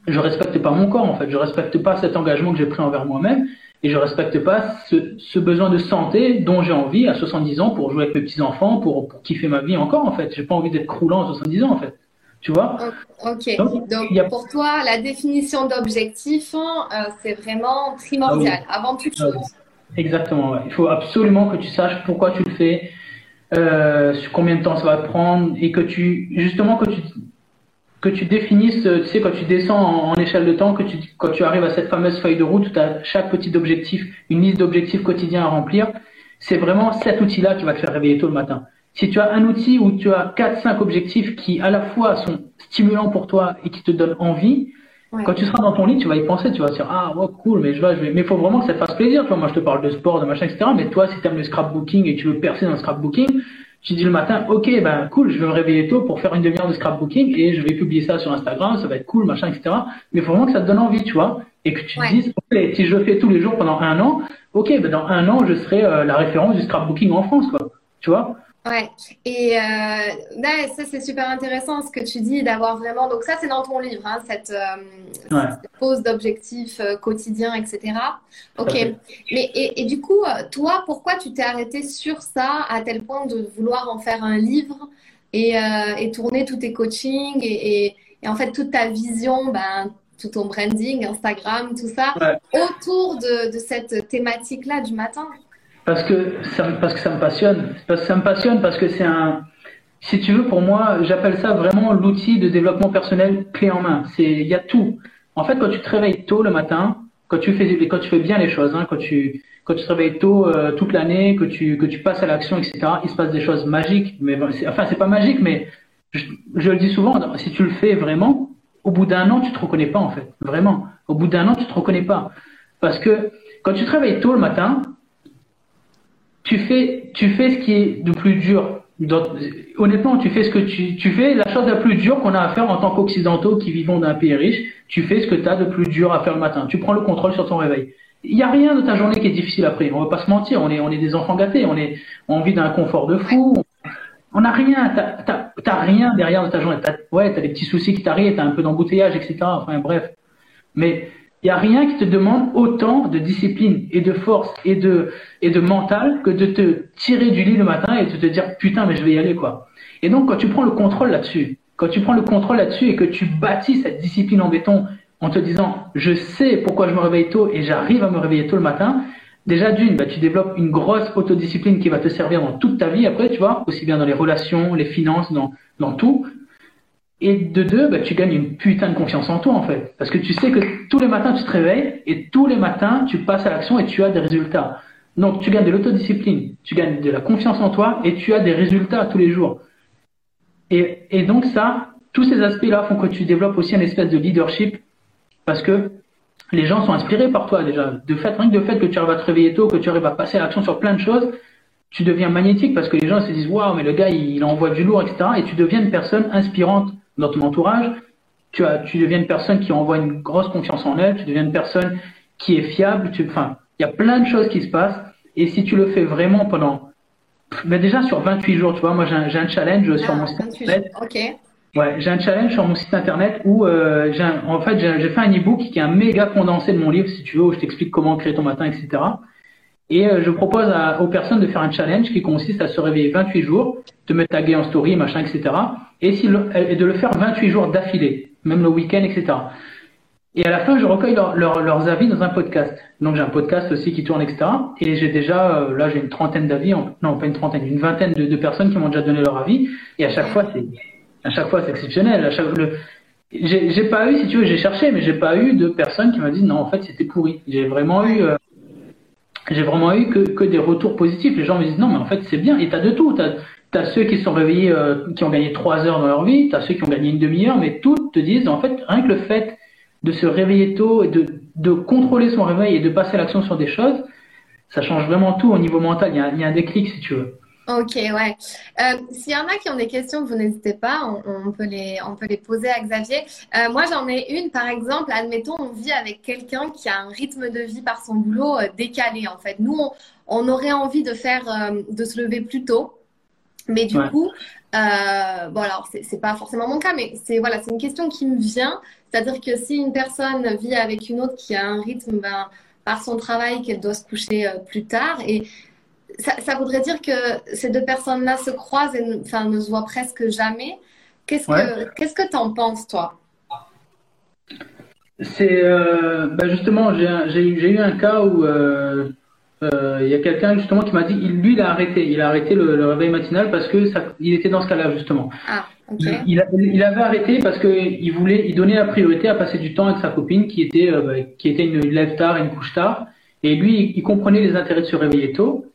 je respecte pas mon corps en fait, je respecte pas cet engagement que j'ai pris envers moi-même et je respecte pas ce, ce besoin de santé dont j'ai envie à 70 ans pour jouer avec mes petits enfants, pour, pour kiffer ma vie encore en fait. J'ai pas envie d'être croulant à 70 ans en fait. Tu vois? Ok. Donc, pour toi, la définition d'objectif, hein, euh, c'est vraiment primordial, ah avant toute chose. Exactement. Ouais. Il faut absolument que tu saches pourquoi tu le fais, euh, combien de temps ça va te prendre, et que tu justement que tu que tu définisses, tu sais, quand tu descends en, échelle de temps, que tu, quand tu arrives à cette fameuse feuille de route où tu as chaque petit objectif, une liste d'objectifs quotidiens à remplir, c'est vraiment cet outil-là qui va te faire réveiller tôt le matin. Si tu as un outil où tu as quatre, cinq objectifs qui à la fois sont stimulants pour toi et qui te donnent envie, quand tu seras dans ton lit, tu vas y penser, tu vas dire ah ouais cool, mais je vais, je vais... mais il faut vraiment que ça te fasse plaisir. Tu vois, moi je te parle de sport, de machin, etc. Mais toi, si tu aimes le scrapbooking et que tu veux percer dans le scrapbooking, tu dis le matin, ok, ben cool, je vais me réveiller tôt pour faire une demi-heure de scrapbooking et je vais publier ça sur Instagram, ça va être cool, machin, etc. Mais il faut vraiment que ça te donne envie, tu vois, et que tu te dises, ok, si je le fais tous les jours pendant un an, ok, ben dans un an, je serai euh, la référence du scrapbooking en France, quoi. Tu vois? Ouais, et euh, ça c'est super intéressant ce que tu dis d'avoir vraiment. Donc, ça c'est dans ton livre, hein, cette, euh, pose d'objectifs euh, quotidiens, etc. Ok, mais et, et, du coup, euh, toi, pourquoi tu t'es arrêté sur ça à tel point de vouloir en faire un livre et, et tourner tous tes coachings et, en fait toute ta vision, ben, tout ton branding, Instagram, tout ça, autour de, de cette thématique-là du matin? Parce que ça, parce que ça me passionne. Parce que ça me passionne parce que c'est un, si tu veux, pour moi, j'appelle ça vraiment l'outil de développement personnel clé en main. C'est, il y a tout. En fait, quand tu te réveilles tôt le matin, quand tu fais, quand tu fais bien les choses, hein, quand tu, quand tu te réveilles tôt euh, toute l'année, que tu, que tu passes à l'action, etc., il se passe des choses magiques. Mais enfin, c'est pas magique, mais je, je, le dis souvent, si tu le fais vraiment, au bout d'un an, tu te reconnais pas en fait, vraiment. Au bout d'un an, tu te reconnais pas, parce que quand tu te réveilles tôt le matin, tu fais, tu fais ce qui est de plus dur. honnêtement, tu fais ce que tu, tu fais la chose la plus dure qu'on a à faire en tant qu'occidentaux qui vivons dans un pays riche. Tu fais ce que tu as de plus dur à faire le matin. Tu prends le contrôle sur ton réveil. Il n'y a rien de ta journée qui est difficile après. On va pas se mentir. On est, on est des enfants gâtés. On est, on vit d'un confort de fou. On n'a rien. T'as, rien derrière de ta journée. T'as, ouais, t'as des petits soucis qui t'arrivent. T'as un peu d'embouteillage, etc. Enfin, bref. Mais il n'y a rien qui te demande autant de discipline et de force et de, et de mental que de te tirer du lit le matin et de te dire putain mais je vais y aller quoi. Et donc quand tu prends le contrôle là-dessus, quand tu prends le contrôle là-dessus et que tu bâtis cette discipline en béton en te disant je sais pourquoi je me réveille tôt et j'arrive à me réveiller tôt le matin, déjà d'une, bah, tu développes une grosse autodiscipline qui va te servir dans toute ta vie après, tu vois, aussi bien dans les relations, les finances, dans, dans tout. Et de deux, bah, tu gagnes une putain de confiance en toi, en fait. Parce que tu sais que tous les matins, tu te réveilles et tous les matins, tu passes à l'action et tu as des résultats. Donc, tu gagnes de l'autodiscipline, tu gagnes de la confiance en toi et tu as des résultats tous les jours. Et, et donc, ça, tous ces aspects-là font que tu développes aussi un espèce de leadership parce que les gens sont inspirés par toi déjà. De fait, rien que de fait que tu arrives à te réveiller tôt, que tu arrives à passer à l'action sur plein de choses, tu deviens magnétique parce que les gens se disent waouh mais le gars il envoie du lourd etc et tu deviens une personne inspirante dans ton entourage, tu, as, tu deviens une personne qui envoie une grosse confiance en elle, tu deviens une personne qui est fiable, tu, enfin, il y a plein de choses qui se passent, et si tu le fais vraiment pendant, ben déjà sur 28 jours, tu vois, moi j'ai un, un, challenge sur mon site internet. Ouais, j'ai un challenge sur mon site internet où euh, j'ai en fait j'ai fait un ebook qui est un méga condensé de mon livre si tu veux où je t'explique comment créer ton matin etc. Et euh, je propose à, aux personnes de faire un challenge qui consiste à se réveiller 28 jours, de mettre taguer en story machin etc et, si et de le faire 28 jours d'affilée, même le week-end, etc. Et à la fin, je recueille leurs avis dans un podcast. Donc j'ai un podcast aussi qui tourne, etc. Et j'ai déjà, euh, là, j'ai une trentaine d'avis, non pas une trentaine, une vingtaine de, personnes qui m'ont déjà donné leur avis. Et à chaque fois, c'est, à chaque fois, c'est exceptionnel. À chaque, le, j'ai pas eu, si tu veux, j'ai cherché, mais j'ai pas eu de personnes qui m'ont dit non, en fait, c'était pourri. J'ai vraiment eu, euh, j'ai vraiment eu que, que des retours positifs. Les gens me disent non, mais en fait, c'est bien. Et t'as de tout. T'as T'as ceux qui sont réveillés, euh, qui ont gagné trois heures dans leur vie, t'as ceux qui ont gagné une demi-heure, mais toutes te disent, en fait, rien que le fait de se réveiller tôt et de, de contrôler son réveil et de passer l'action sur des choses, ça change vraiment tout au niveau mental. Il y a, il y a un déclic, si tu veux. Ok, ouais. Euh, S'il y en a qui ont des questions, vous n'hésitez pas, on, on, peut les, on peut les poser à Xavier. Euh, moi, j'en ai une, par exemple, admettons, on vit avec quelqu'un qui a un rythme de vie par son boulot euh, décalé, en fait. Nous, on, on, aurait envie de faire, euh, de se lever plus tôt, mais du coup, euh, bon alors c'est pas forcément mon cas, mais c'est voilà, c'est une question qui me vient. C'est-à-dire que si une personne vit avec une autre qui a un rythme, ben, par son travail, qu'elle doit se coucher euh, plus tard, et ça, ça, voudrait dire que ces deux personnes-là se croisent et enfin, ne se voient presque jamais. Qu'est-ce que qu'est-ce que t'en penses toi? C'est euh, ben justement j'ai eu un cas où euh, euh, il y a quelqu'un justement qui m'a dit, lui, il a arrêté, il a arrêté le, le réveil matinal parce que ça, il était dans ce cas-là justement. Ah, okay. il, il, avait arrêté parce que il voulait, il donnait la priorité à passer du temps avec sa copine qui était, bah, qui était une lève tard une couche tard. Et lui, il comprenait les intérêts de se réveiller tôt,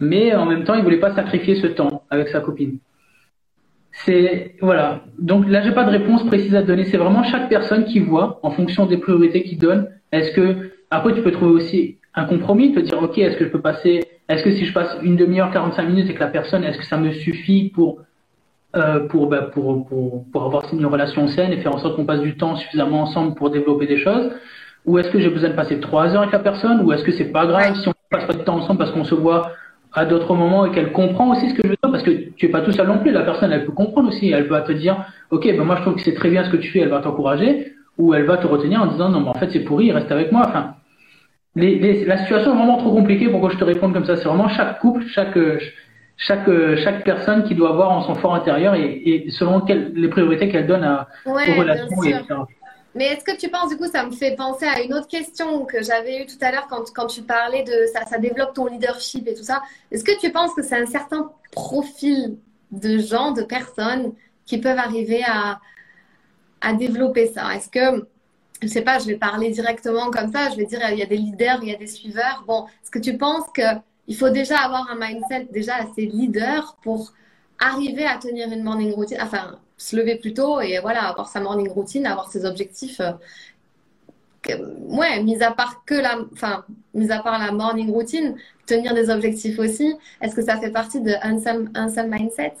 mais en même temps, il voulait pas sacrifier ce temps avec sa copine. C'est voilà. Donc là, j'ai pas de réponse précise à donner. C'est vraiment chaque personne qui voit en fonction des priorités qu'il donne. Est-ce que après, tu peux trouver aussi un compromis, te dire, OK, est-ce que je peux passer, est-ce que si je passe une demi-heure, 45 minutes et que la personne, est-ce que ça me suffit pour, euh, pour, bah, pour, pour, pour, avoir une relation saine et faire en sorte qu'on passe du temps suffisamment ensemble pour développer des choses? Ou est-ce que j'ai besoin de passer trois heures avec la personne? Ou est-ce que c'est pas grave si on passe pas de temps ensemble parce qu'on se voit à d'autres moments et qu'elle comprend aussi ce que je veux dire parce que tu es pas tout seul non plus. La personne, elle peut comprendre aussi. Elle va te dire, ok, ben moi je trouve que c'est très bien ce que tu fais. Elle va t'encourager ou elle va te retenir en disant non, mais en fait c'est pourri, reste avec moi. Enfin, les, la situation est vraiment trop compliquée pour que je te réponde comme ça? C'est vraiment chaque couple, chaque chaque chaque personne qui doit avoir en son fort intérieur et, et selon quelles, les priorités qu'elle donne à, aux relations. Et, mais est-ce que tu penses, du coup, ça me fait penser à une autre question que j'avais eue tout à l'heure quand, quand tu parlais de ça, ça développe ton leadership et tout ça. Est-ce que tu penses que c'est un certain profil de gens, de personnes qui peuvent arriver à, à développer ça? Est-ce que, je sais pas, je vais parler directement comme ça, je vais dire, il y a des leaders, il y a des suiveurs. Bon, est-ce que tu penses qu'il faut déjà avoir un mindset déjà assez leader pour arriver à tenir une morning routine Enfin, se lever plus tôt et voilà, avoir sa morning routine, avoir ses objectifs. Euh, ouais, mis à part que la, enfin, mis à part la morning routine, tenir des objectifs aussi. Est-ce que ça fait partie de un seul mindset?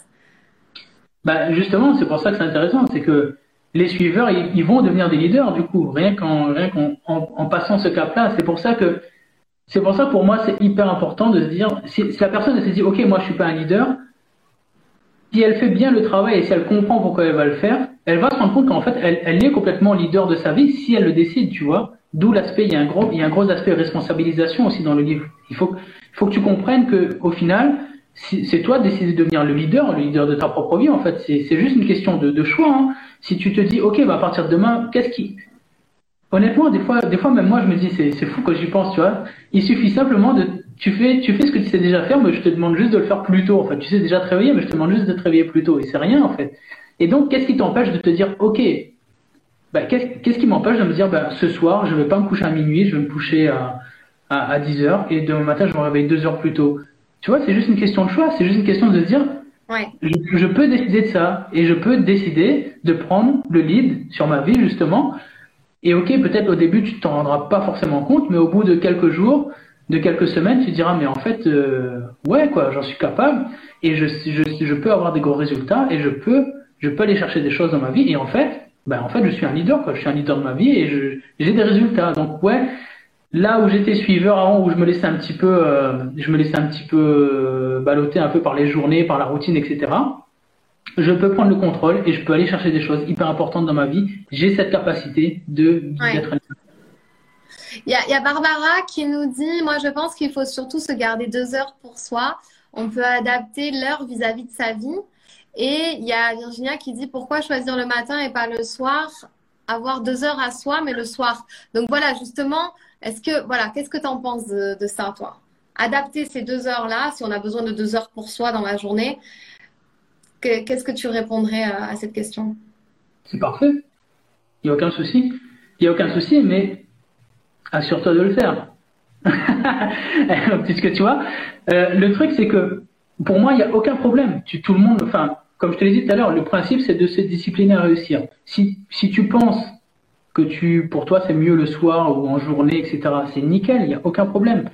Bah justement, c'est pour ça que c'est intéressant, c'est que les suiveurs, ils, vont devenir des leaders du coup, rien qu'en rien qu'en en, passant ce cap-là. C'est pour ça que c'est pour ça pour moi c'est hyper important de se dire si, la personne se dit ok moi je suis pas un leader, si elle fait bien le travail et si elle comprend pourquoi elle va le faire, elle va se rendre compte qu'en fait, elle, elle, est complètement leader de sa vie si elle le décide, tu vois. D'où l'aspect, il y a un gros, il y a un gros aspect responsabilisation aussi dans le livre. Il faut, il faut que tu comprennes que, au final, c'est toi de décider de devenir le leader, le leader de ta propre vie, en fait. C'est juste une question de, de choix. Hein. Si tu te dis, ok, bah, à partir de demain, qu'est-ce qui, honnêtement, des fois, des fois, même moi, je me dis, c'est fou quand j'y pense, tu vois. Il suffit simplement de tu fais, tu fais ce que tu sais déjà faire, mais je te demande juste de le faire plus tôt. En fait, tu sais déjà te réveiller, mais je te demande juste de te réveiller plus tôt. Et c'est rien, en fait. Et donc, qu'est-ce qui t'empêche de te dire, OK, bah, qu'est-ce qui m'empêche de me dire, bah, ce soir, je vais pas me coucher à minuit, je vais me coucher à, à, à 10 heures, et demain matin, je me réveille deux heures plus tôt? Tu vois, c'est juste une question de choix, c'est juste une question de se dire, ouais. je, je, peux décider de ça, et je peux décider de prendre le lead sur ma vie, justement. Et ok, peut-être au début, tu t'en rendras pas forcément compte, mais au bout de quelques jours, de quelques semaines, tu diras, mais en fait, euh, ouais, quoi, j'en suis capable et je, je, je peux avoir des gros résultats et je peux, je peux aller chercher des choses dans ma vie et en fait, ben, en fait, je suis un leader, quoi, je suis un leader de ma vie et j'ai des résultats. Donc, ouais, là où j'étais suiveur avant, où je me laissais un petit peu, euh, je me laissais un petit peu euh, balloter un peu par les journées, par la routine, etc. Je peux prendre le contrôle et je peux aller chercher des choses hyper importantes dans ma vie. J'ai cette capacité de d'être un il y, a, Barbara qui nous dit, moi je pense qu'il faut surtout se garder deux heures pour soi. On peut adapter l'heure vis-à-vis de sa vie. Et il y a Virginia qui dit, pourquoi choisir le matin et pas le soir? Avoir deux heures à soi, mais le soir. Donc voilà, justement, est-ce que, voilà, qu'est-ce que tu en penses de, ça, toi? Adapter ces deux heures-là, si on a besoin de deux heures pour soi dans la journée, qu'est-ce que tu répondrais à, à cette question? C'est parfait. Il n'y a aucun souci. Il n'y a aucun souci, mais assure-toi de le faire. Puisque tu vois, euh, le truc c'est que pour moi il n'y a aucun problème. Tu, tout le monde, enfin, comme je te l'ai dit tout à l'heure, le principe c'est de se discipliner à réussir. Si, si tu penses que tu, pour toi c'est mieux le soir ou en journée, etc., c'est nickel, il n'y a aucun problème.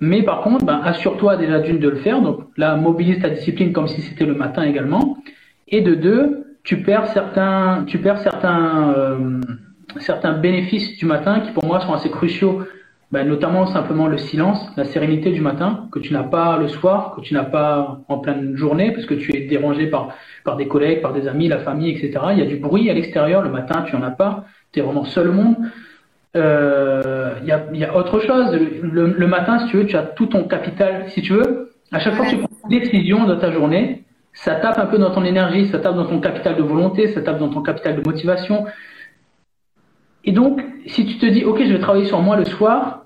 Mais par contre, ben, assure-toi déjà d'une de le faire. Donc là, mobilise ta discipline comme si c'était le matin également. Et de deux, tu perds certains, tu perds certains, euh, certains bénéfices du matin qui pour moi sont assez cruciaux, ben, notamment simplement le silence, la sérénité du matin que tu n'as pas le soir, que tu n'as pas en pleine journée parce que tu es dérangé par, par des collègues, par des amis, la famille, etc. Il y a du bruit à l'extérieur, le matin tu n'en as pas, tu es vraiment seul au monde. Euh, il, y a, y a autre chose, le, le, matin si tu veux, tu as tout ton capital, si tu veux, à chaque fois que tu prends une décision dans ta journée, ça tape un peu dans ton énergie, ça tape dans ton capital de volonté, ça tape dans ton capital de motivation, et donc, si tu te dis, OK, je vais travailler sur moi le soir,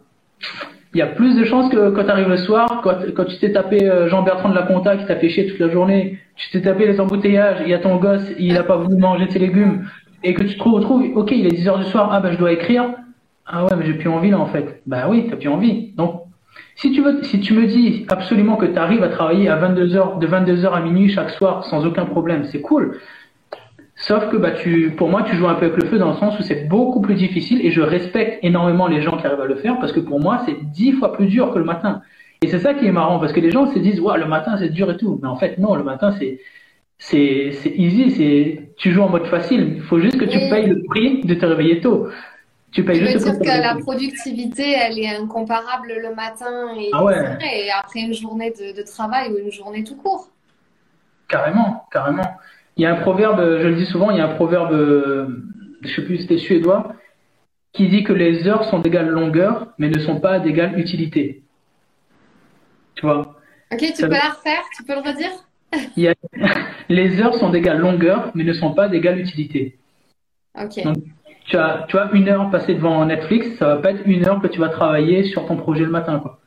il y a plus de chances que quand tu arrives le soir, quand, tu t'es tapé euh, Jean-Bertrand de la Conta qui t'a fait chier toute la journée, tu t'es tapé les embouteillages, il y a ton gosse, il n'a pas voulu manger ses légumes, et que tu te retrouves, OK, il est 10 heures du soir, ah ben je dois écrire. Ah ouais, mais j'ai plus envie là en fait. Bah oui, t'as plus envie. Donc, si tu veux, si tu me dis absolument que tu arrives à travailler à 22 heures, de 22 heures à minuit chaque soir sans aucun problème, c'est cool. Sauf que bah, tu, pour moi, tu joues un peu avec le feu dans le sens où c'est beaucoup plus difficile et je respecte énormément les gens qui arrivent à le faire parce que pour moi, c'est dix fois plus dur que le matin. Et c'est ça qui est marrant parce que les gens se disent, ouais, le matin, c'est dur et tout. Mais en fait, non, le matin, c'est, c'est, c'est easy, c'est, tu joues en mode facile. Il faut juste que tu payes le prix de te réveiller tôt. Tu payes Je veux juste dire pour que la productivité, elle est incomparable le matin et, Ah ouais. et après une journée de, de travail ou une journée tout court. Carrément, carrément. Il y a un proverbe, je le dis souvent, il y a un proverbe, je sais plus si c'était suédois, qui dit que les heures sont d'égale longueur, mais ne sont pas d'égale utilité. Tu vois? Ok, tu Ça peux veut- la refaire? Tu peux le redire? Il y a... Les heures sont d'égale longueur, mais ne sont pas d'égale utilité. Ok. Donc, tu as, tu as une heure passée devant Netflix, ça va pas être une heure que tu vas travailler sur ton projet le matin, quoi.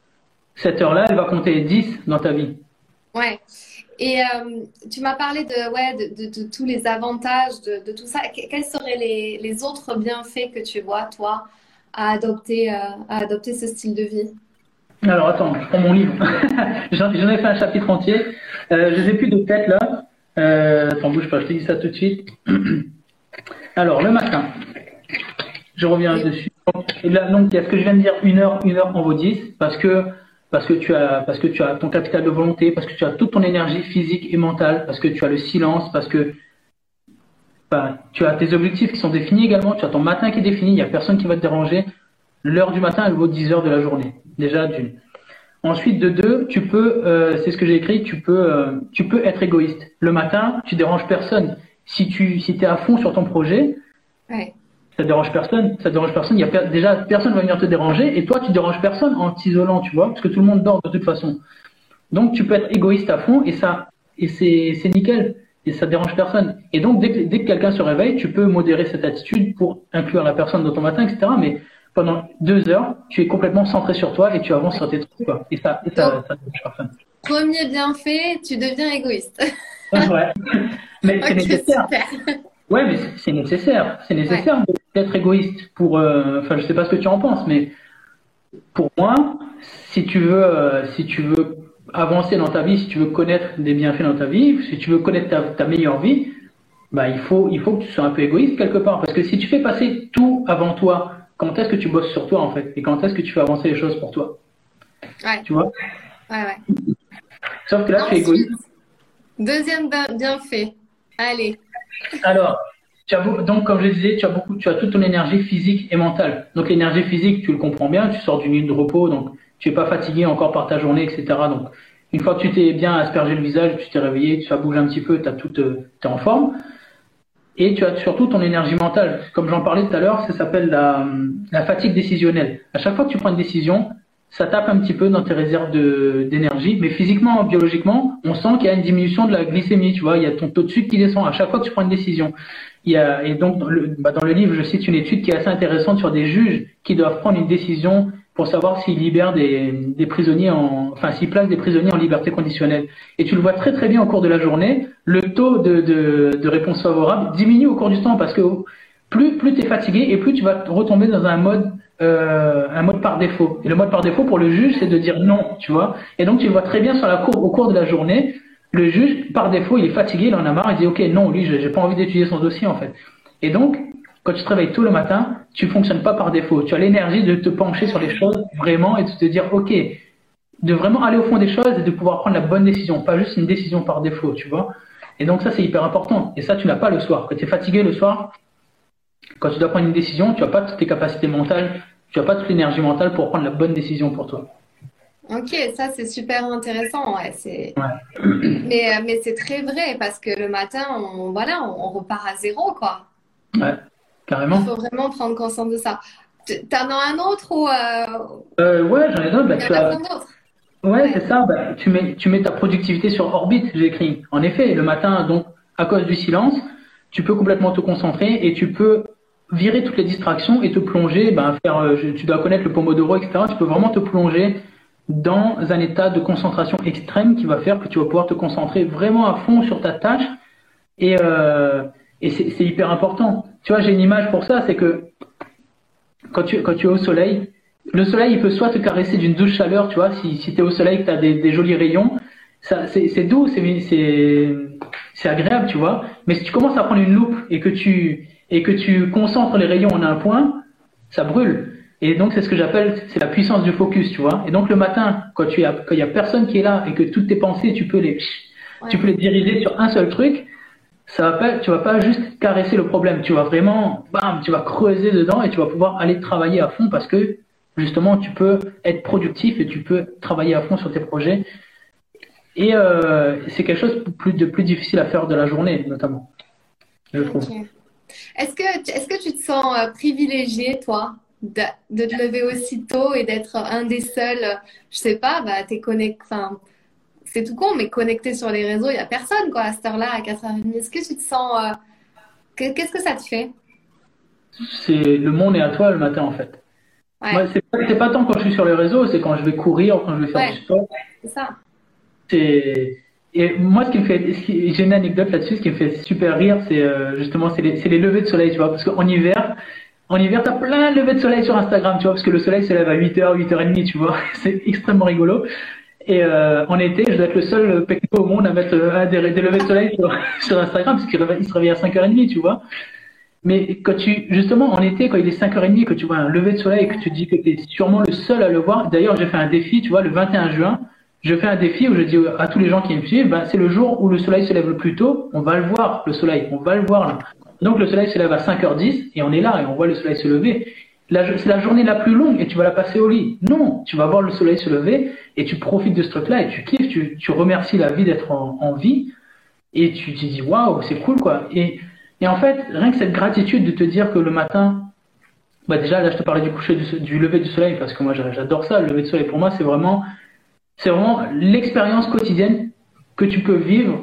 Cette heure-là, elle va compter 10 dans ta vie. Ouais. Et euh, tu m'as parlé de, ouais, de, de- de tous les avantages de, tout ça. Que- Quels seraient les, les autres bienfaits que tu vois, toi, à adopter, euh, à adopter ce style de vie? Alors attends, je prends mon livre. J'en ai fait un chapitre entier. Euh, je les ai plus de tête là. Attends, bouge pas, je te dis ça tout de suite. Alors le matin, je reviens Oui. dessus. Donc, là, donc, il y a ce que je viens de dire, une heure, une heure en vaut 10, parce que parce que tu as parce que tu as ton capital de volonté, parce que tu as toute ton énergie physique et mentale, parce que tu as le silence, parce que bah, tu as tes objectifs qui sont définis également, tu as ton matin qui est défini, il n'y a personne qui va te déranger. L'heure du matin, elle vaut 10 heures de la journée, déjà d'une. Ensuite, de deux, tu peux, euh, c'est ce que j'ai écrit, tu peux, euh, tu peux être égoïste. Le matin, tu déranges personne. Si tu, si es à fond sur ton projet. Ça dérange personne. Ça dérange personne. Il y a per- déjà personne va venir te déranger et toi, tu déranges personne en t'isolant, tu vois, parce que tout le monde dort de toute façon. Donc, tu peux être égoïste à fond et ça, et c'est, c'est nickel. Et ça dérange personne. Et donc, dès que, dès que quelqu'un se réveille, tu peux modérer cette attitude pour inclure la personne dans ton matin, etc. Mais pendant deux heures, tu es complètement centré sur toi et tu avances sur tes trucs, quoi. Et ça, et ça, ça dérange personne. Premier bienfait, tu deviens égoïste. Ouais. Mais c'est Ok, nécessaire. super. Ouais, mais c'est- nécessaire. C'est nécessaire d'être égoïste pour. euh, Enfin, je sais pas ce que tu en penses, mais pour moi, si tu veux, euh, si tu veux avancer dans ta vie, si tu veux connaître des bienfaits dans ta vie, si tu veux connaître ta, ta meilleure vie, bah il faut, il faut que tu sois un peu égoïste quelque part. Parce que si tu fais passer tout avant toi, quand est-ce que tu bosses sur toi en fait? Et quand est-ce que tu fais avancer les choses pour toi? Ouais, Tu vois? Ouais, ouais. Sauf que là, tu es Ensuite, égoïste. deuxième bien- bienfait. Allez. Alors, tu as donc comme je disais, tu as beaucoup, tu as toute ton énergie physique et mentale. Donc l'énergie physique, tu le comprends bien, tu sors d'une nuit de repos, donc tu es pas fatigué encore par ta journée, etc. Donc une fois que tu t'es bien aspergé le visage, tu t'es réveillé, tu as bougé un petit peu, tu tout, euh, t'es en forme. Et tu as surtout ton énergie mentale. Comme j'en parlais tout à l'heure, ça s'appelle la, la fatigue décisionnelle. À chaque fois que tu prends une décision, ça tape un petit peu dans tes réserves d'énergie, mais physiquement, biologiquement, on sent qu'il y a une diminution de la glycémie, tu vois, il y a ton taux de sucre qui descend à chaque fois que tu prends une décision. Il y a, et donc, dans le, bah, dans le livre, je cite une étude qui est assez intéressante sur des juges qui doivent prendre une décision pour savoir s'ils libèrent des, des prisonniers en, enfin, s'ils placent des prisonniers en liberté conditionnelle. Et tu le vois très très bien au cours de la journée, le taux de, de, de réponse favorable diminue au cours du temps parce que plus, plus tu es fatigué et plus tu vas retomber dans un mode, euh, un mode par défaut. Et le mode par défaut pour le juge, c'est de dire non, tu vois. Et donc tu vois très bien sur la courbe au cours de la journée. Le juge, par défaut, il est fatigué, il en a marre, il dit ok, non, lui, j'ai pas envie d'étudier son dossier en fait. Et donc, quand tu te réveilles tôt le matin, tu fonctionnes pas par défaut. Tu as l'énergie de te pencher sur les choses vraiment et de te dire ok, de vraiment aller au fond des choses et de pouvoir prendre la bonne décision, pas juste une décision par défaut, tu vois. Et donc ça, c'est hyper important. Et ça, tu n'as pas le soir. Quand tu es fatigué le soir, quand tu dois prendre une décision, tu n'as pas toutes tes capacités mentales, tu n'as pas toute l'énergie mentale pour prendre la bonne décision pour toi. Ok, ça c'est super intéressant. Ouais, c'est... Ouais. Mais, euh, mais c'est très vrai parce que le matin, on, voilà, on, on repart à zéro, quoi. Ouais, carrément. Il faut vraiment prendre conscience de ça. T'en as un autre ou euh, Euh, ouais, j'en ai d'autres. Bah, il y tu en a as... plein d'autres? Ouais, c'est ça. Bah, tu, mets, tu mets ta productivité sur orbite, j'ai écrit. En effet, le matin, donc, à cause du silence, tu peux complètement te concentrer et tu peux virer toutes les distractions et te plonger, ben, faire, euh, tu dois connaître le Pomodoro, etc. Tu peux vraiment te plonger dans un état de concentration extrême qui va faire que tu vas pouvoir te concentrer vraiment à fond sur ta tâche et, euh, et c'est hyper important. Tu vois, j'ai une image pour ça, c'est que quand tu, quand tu es au soleil, le soleil, il peut soit te caresser d'une douce chaleur, tu vois, si, si tu es au soleil, que tu as des, des jolis rayons, c'est, doux, c'est agréable, tu vois. Mais si tu commences à prendre une loupe et que tu, et que tu concentres les rayons en un point, ça brûle. Et donc, c'est ce que j'appelle, c'est la puissance du focus, tu vois. Et donc, le matin, quand tu as, quand il y a personne qui est là et que toutes tes pensées, tu peux les, tu peux les diriger sur un seul truc, ça va pas, tu vas pas juste caresser le problème, tu vas vraiment, bam, tu vas creuser dedans et tu vas pouvoir aller travailler à fond parce que justement tu peux être productif et tu peux travailler à fond sur tes projets. Et euh, c'est quelque chose plus, de plus difficile à faire de la journée, notamment, je trouve. Est-ce que, est que tu te sens euh, privilégié, toi, de, de, te lever aussitôt et d'être un des seuls, je sais pas, bah, t'es connecté, c'est tout con, mais connecté sur les réseaux, il n'y a personne quoi, à cette heure-là, à 4h30. Est-ce que tu te sens. Euh, qu'est-ce que ça te fait? C'est le monde est à toi le matin en fait. Ouais. c'est pas, tant quand je suis sur les réseaux, c'est quand je vais courir, quand je vais faire du sport. C'est ça. Et moi, ce qui me fait, j'ai une anecdote là-dessus, ce qui me fait super rire, c'est euh, justement, c'est les, les, levées de soleil, tu vois, parce qu'en hiver, en hiver, t'as plein de levées de soleil sur Instagram, tu vois, parce que le soleil se lève à 8h, 8h30, tu vois, c'est extrêmement rigolo. Et euh, en été, je dois être le seul au monde à mettre euh, des, des levées de soleil sur, Instagram, parce qu'il se réveille à 5h30, tu vois. Mais quand tu, justement, en été, quand il est 5h30, que tu vois un lever de soleil, que tu dis que tu es sûrement le seul à le voir. D'ailleurs, j'ai fait un défi, tu vois, le 21 juin, je fais un défi où je dis à tous les gens qui me suivent, ben, c'est le jour où le soleil se lève le plus tôt, on va le voir, le soleil, on va le voir là. Donc le soleil se lève à 5h10 et on est là et on voit le soleil se lever c'est la journée la plus longue et tu vas la passer au lit. Non, tu vas voir le soleil se lever et tu profites de ce truc-là et tu kiffes, tu, tu remercies la vie d'être en, vie et tu te dis waouh, c'est cool quoi. Et, et en fait, rien que cette gratitude de te dire que le matin, bah déjà là je te parlais du coucher du, lever du soleil parce que moi j'adore ça. Le lever du soleil pour moi c'est vraiment, c'est vraiment l'expérience quotidienne que tu peux vivre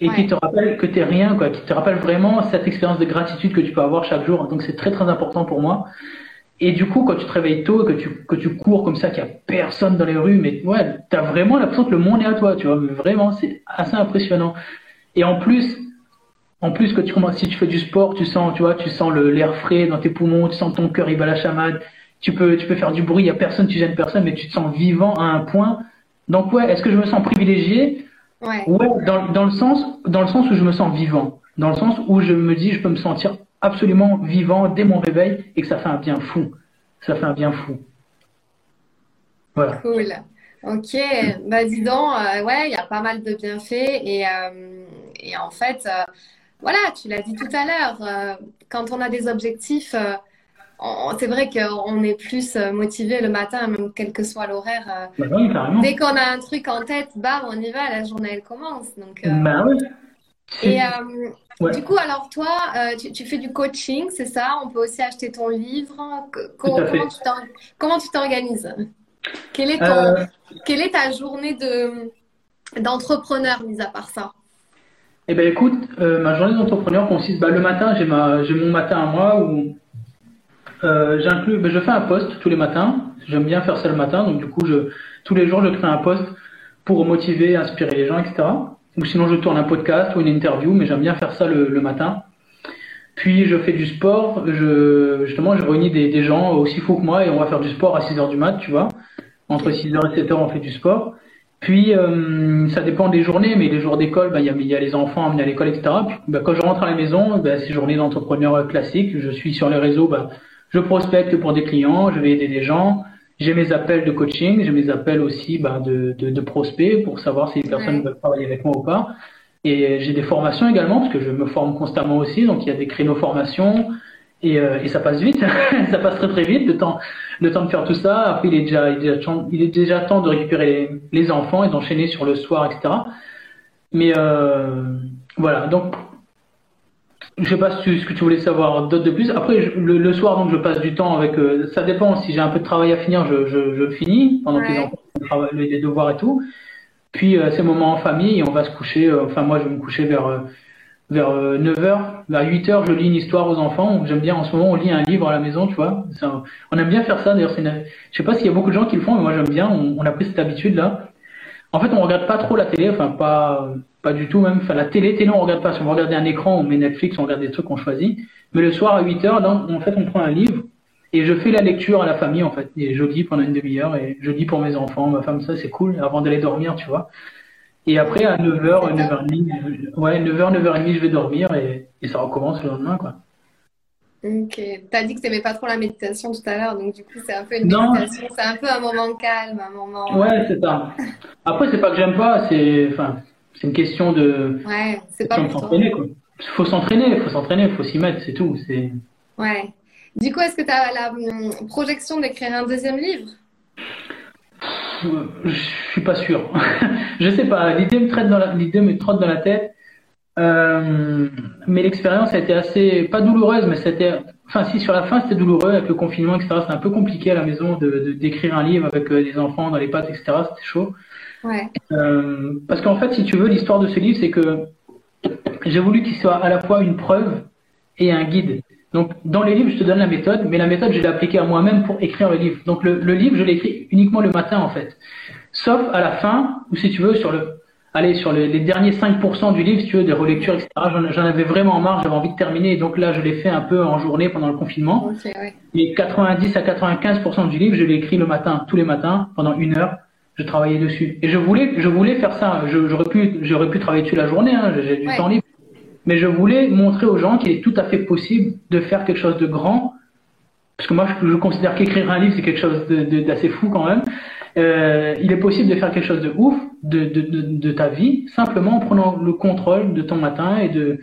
et qui te rappelle que t'es rien quoi, qui te rappelle vraiment cette expérience de gratitude que tu peux avoir chaque jour. Donc c'est très très important pour moi. Et du coup, quand tu te réveilles tôt, que tu, que tu cours comme ça, qu'il n'y a personne dans les rues, mais ouais, t'as vraiment l'impression que le monde est à toi, tu vois. Mais vraiment, c'est assez impressionnant. Et en plus, en plus, quand tu commences, si tu fais du sport, tu sens, tu vois, tu sens l'air frais dans tes poumons, tu sens ton cœur, il bat la chamade. Tu peux, tu peux faire du bruit, il n'y a personne, tu gênes personne, mais tu te sens vivant à un point. Donc ouais, est-ce que je me sens privilégié? Ouais. Ouais, dans, dans le sens, dans le sens où je me sens vivant. Dans le sens où je me dis, je peux me sentir absolument vivant dès mon réveil et que ça fait un bien fou. Ça fait un bien fou. Voilà. Cool. Ok, bah dis donc, euh, ouais, il y a pas mal de bienfaits et, euh, et en fait, euh, voilà, tu l'as dit tout à l'heure, quand on a des objectifs, c'est vrai qu'on est plus motivé le matin, même quel que soit l'horaire. Bah dès qu'on a un truc en tête, bam, on y va, la journée elle commence. Donc, bah oui. Et du coup, alors toi, euh, tu, fais du coaching, c'est ça? On peut aussi acheter ton livre? comment, tu t'organises? Quelle, est euh. quelle est ta journée de, d'entrepreneur, mis à part ça? Eh bien, écoute, euh, ma journée d'entrepreneur consiste. Bah, le matin, j'ai, ma, j'ai mon matin à moi où j'inclus. Bah, je fais un post tous les matins. J'aime bien faire ça le matin. Donc, du coup, je, tous les jours, je crée un post pour motiver, inspirer les gens, etc. Ou sinon, je tourne un podcast ou une interview, mais j'aime bien faire ça le, matin. Puis, je fais du sport. Je, justement, je réunis des, gens aussi fous que moi et on va faire du sport à 6 h du mat, tu vois. Entre 6 h et 7 h on fait du sport. Puis, euh, ça dépend des journées, mais les jours d'école, bah, il y, a, les enfants amenés à l'école, etc. Puis, bah, quand je rentre à la maison, bah, c'est journée d'entrepreneur classique. Je suis sur les réseaux, bah, je prospecte pour des clients, je vais aider des gens. J'ai mes appels de coaching, j'ai mes appels aussi bah, de, de, de, prospects pour savoir si les personnes veulent travailler avec moi ou pas. Et j'ai des formations également, parce que je me forme constamment aussi, donc il y a des créneaux formation, et, euh, et ça passe vite, ça passe très très vite, le temps, le temps de faire tout ça. Après, il est déjà, il est déjà, il est déjà temps de récupérer les, les enfants et d'enchaîner sur le soir, etc. Mais euh, voilà, donc je sais pas ce que tu voulais savoir d'autres de plus. Après, le, soir, donc, je passe du temps avec. Euh, ça dépend. Si j'ai un peu de travail à finir, je, je, je finis pendant que les enfants les devoirs et tout. Puis euh, ces moments en famille, on va se coucher. Euh, enfin, moi, je vais me coucher vers euh, vers 9h, vers 8h, je lis une histoire aux enfants. J'aime bien. En ce moment, on lit un livre à la maison, tu vois. on aime bien faire ça. D'ailleurs, c'est je sais pas s'il y a beaucoup de gens qui le font, mais moi, j'aime bien. On, on a pris cette habitude là. En fait, on regarde pas trop la télé. Enfin, pas pas du tout même. Enfin, la télé, télé, on regarde pas. Si on regarde un écran, on met Netflix, on regarde des trucs qu'on choisit. Mais le soir à 8 heures, donc, en fait, on prend un livre et je fais la lecture à la famille, en fait. Et je lis pendant une demi-heure et je lis pour mes enfants, ma femme, ça, c'est cool, avant d'aller dormir, tu vois. Et après, à 9h, 9h30, ouais, 9h, 9h30, je vais dormir et, et ça recommence le lendemain, quoi. Ok. T'as dit que t'aimais pas trop la méditation tout à l'heure, donc du coup, c'est un peu une méditation, c'est un peu un moment calme, un moment. Ouais, c'est ça. Après, c'est pas que j'aime pas, c'est, enfin, c'est une question de. Ouais, c'est pas pour toi. faut s'entraîner, il faut s'entraîner, il faut s'y mettre, c'est tout. C'est. Ouais. Du coup, est-ce que tu as la hum, projection d'écrire un deuxième livre? Je suis pas sûr. je sais pas. L'idée me traite dans la, l'idée me trotte dans la tête. Euh, mais l'expérience a été assez, pas douloureuse, mais c'était, enfin si sur la fin c'était douloureux avec le confinement, etc. C'était un peu compliqué à la maison de, d'écrire un livre avec euh, des enfants dans les pattes, etc. C'était chaud. Ouais. Euh, parce qu'en fait, si tu veux, l'histoire de ce livre, c'est que j'ai voulu qu'il soit à la fois une preuve et un guide. Donc, dans les livres, je te donne la méthode, mais la méthode, je l'ai appliquée à moi-même pour écrire le livre. Donc, le, le livre, je l'ai écrit uniquement le matin, en fait. Sauf à la fin, ou si tu veux, sur le, allez, sur les, les derniers 5% du livre, si tu veux, des relectures, etc. J'en avais vraiment marre, j'avais envie de terminer. Et donc là, je l'ai fait un peu en journée pendant le confinement. Ok, ouais. Et 90 à 95% du livre, je l'ai écrit le matin, tous les matins, pendant une heure. Je travaillais dessus. Et je voulais, je voulais faire ça. J'aurais pu, j'aurais pu travailler dessus la journée. Hein, J'ai du Ouais. temps libre. Mais je voulais montrer aux gens qu'il est tout à fait possible de faire quelque chose de grand. Parce que moi, je, je considère qu'écrire un livre, c'est quelque chose d'assez fou quand même. Euh, il est possible de faire quelque chose de ouf de, de, de, de ta vie, simplement en prenant le contrôle de ton matin et de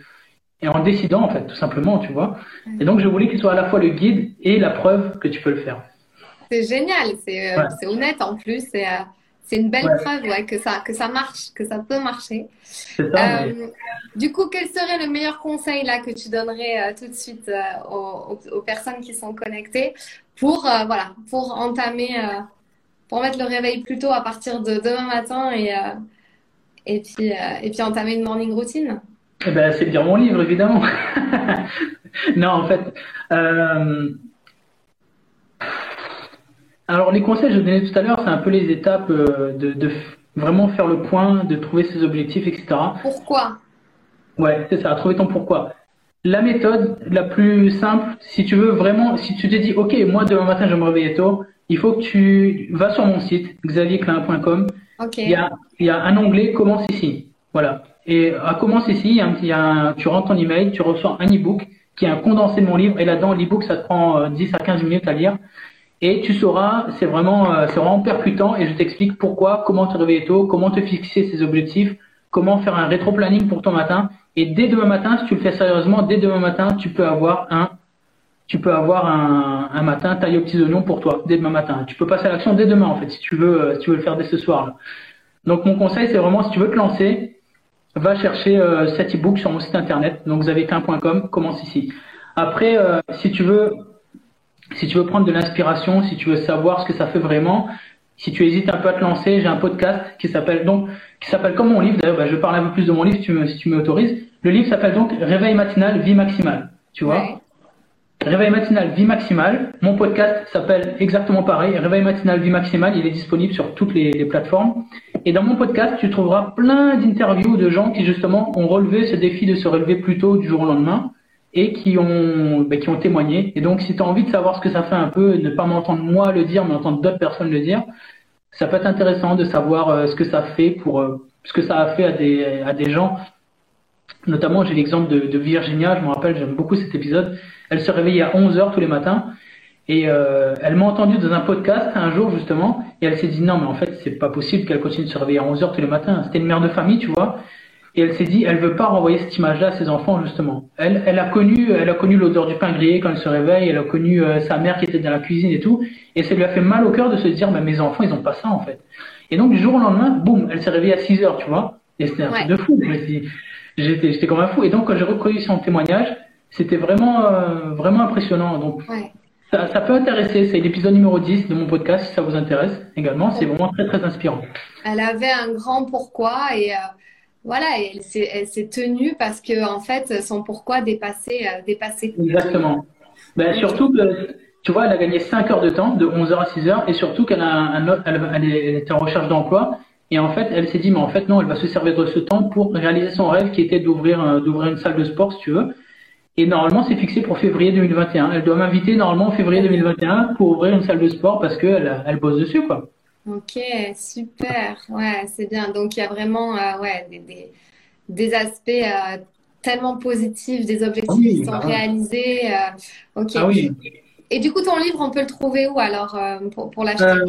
et en décidant en fait, tout simplement, tu vois. Et donc, je voulais qu'il soit à la fois le guide et la preuve que tu peux le faire. C'est génial, c'est euh, Ouais. honnête en plus, euh, c'est une belle Ouais. preuve ouais, que ça, que ça marche, que ça peut marcher. Ça. mais- Euh, du coup, quel serait le meilleur conseil là que tu donnerais euh, tout de suite euh, aux, aux- personnes qui sont connectées pour voilà pour entamer pour mettre le réveil plus tôt à partir de demain matin et et puis et puis entamer une morning routine? Eh ben, c'est lire mon livre, évidemment. non, en fait. Euh, Alors, les conseils que je donnais tout à l'heure, c'est un peu les étapes euh, de, de vraiment faire le point, de trouver ses objectifs, etc. Pourquoi? Ouais, c'est ça, trouver ton pourquoi. La méthode la plus simple, si tu veux vraiment, si tu te dis, OK, moi, demain matin, je vais me réveiller tôt, il faut que tu vas sur mon site, xavierclin.com. Ok. Il y a, il y a un onglet Commence ici. Voilà. Et à Commence ici, il y a un- il y a un- tu rentres ton email, tu reçois un e-book qui est un condensé de mon livre. Et là-dedans, l'e-book, ça te prend euh, 10 à 15 minutes à lire. Et tu sauras, c'est vraiment, euh, c'est vraiment percutant. Et je t'explique pourquoi, comment te réveiller tôt, comment te fixer ses objectifs, comment faire un rétro-planning pour ton matin. Et dès demain matin, si tu le fais sérieusement, dès demain matin, tu peux avoir un tu peux avoir un, un matin taillé aux petits oignons pour toi, dès demain matin. Tu peux passer à l'action dès demain, en fait, si tu veux, euh, si tu veux le faire dès ce soir. Là. Donc, mon conseil, c'est vraiment, si tu veux te lancer, va chercher euh, cet e-book sur mon site internet, donc xavierquin.com, commence ici. Après, euh, si tu veux, si tu veux prendre de l'inspiration, si tu veux savoir ce que ça fait vraiment, si tu hésites un peu à te lancer, j'ai un podcast qui s'appelle donc qui s'appelle comme mon livre. D'ailleurs, bah, je parle un peu plus de mon livre si tu me, si tu m'autorises. Le livre s'appelle donc Réveil matinal, vie maximale. Tu vois. Ouais. Réveil matinal, vie maximale. Mon podcast s'appelle exactement pareil. Réveil matinal, vie maximale. Il est disponible sur toutes les, les plateformes. Et dans mon podcast, tu trouveras plein d'interviews de gens qui justement ont relevé ce défi de se relever plus tôt du jour au lendemain et qui ont, ben, qui ont témoigné. Et donc, si tu as envie de savoir ce que ça fait un peu, ne pas m'entendre moi le dire, mais entendre d'autres personnes le dire, ça peut être intéressant de savoir euh, ce que ça fait pour, euh, ce que ça a fait à des, à des gens. Notamment, j'ai l'exemple de, Virginia, je me rappelle, j'aime beaucoup cet épisode. Elle se réveillait à 11 heures tous les matins et euh, elle m'a entendu dans un podcast un jour justement et elle s'est dit non mais en fait c'est pas possible qu'elle continue de se réveiller à 11 heures tous les matins. C'était une mère de famille, tu vois. Et elle s'est dit elle veut pas renvoyer cette image-là à ses enfants justement. Elle, elle a connu, elle a connu l'odeur du pain grillé quand elle se réveille. Elle a connu euh, sa mère qui était dans la cuisine et tout. Et ça lui a fait mal au cœur de se dire bah, mes enfants ils ont pas ça en fait. Et donc du jour au lendemain, boum, elle s'est réveillée à 6 heures, tu vois. Et c'était un Ouais. truc de fou. J'étais, j'étais comme un fou. Et donc quand j'ai recueilli son témoignage, c'était vraiment, euh, vraiment impressionnant. Donc Ouais. ça, ça peut intéresser. C'est l'épisode numéro 10 de mon podcast si ça vous intéresse également. C'est vraiment très très inspirant. Elle avait un grand pourquoi et euh, voilà, et elle s'est tenue parce que en fait son pourquoi dépassait euh, dépassait tout. Exactement. Ben, surtout que, tu vois, elle a gagné 5 heures de temps, de 11h à 6h, et surtout qu'elle a un, un autre- elle, elle est- en recherche d'emploi, et en fait, elle s'est dit, mais en fait, non, elle va se servir de ce temps pour réaliser son rêve qui était d'ouvrir euh, d'ouvrir une salle de sport, si tu veux. Et normalement, c'est fixé pour février 2021. Elle doit m'inviter normalement en février 2021 pour ouvrir une salle de sport parce qu'elle elle bosse dessus, quoi. Ok, super. Ouais, c'est bien. Donc il y a vraiment euh, ouais, des, des, des aspects euh, tellement positifs, des objectifs Ah oui, qui sont ouais. réalisés. euh, ok. Ah oui. Et du coup, ton livre, on peut le trouver où alors pour, pour l'acheter?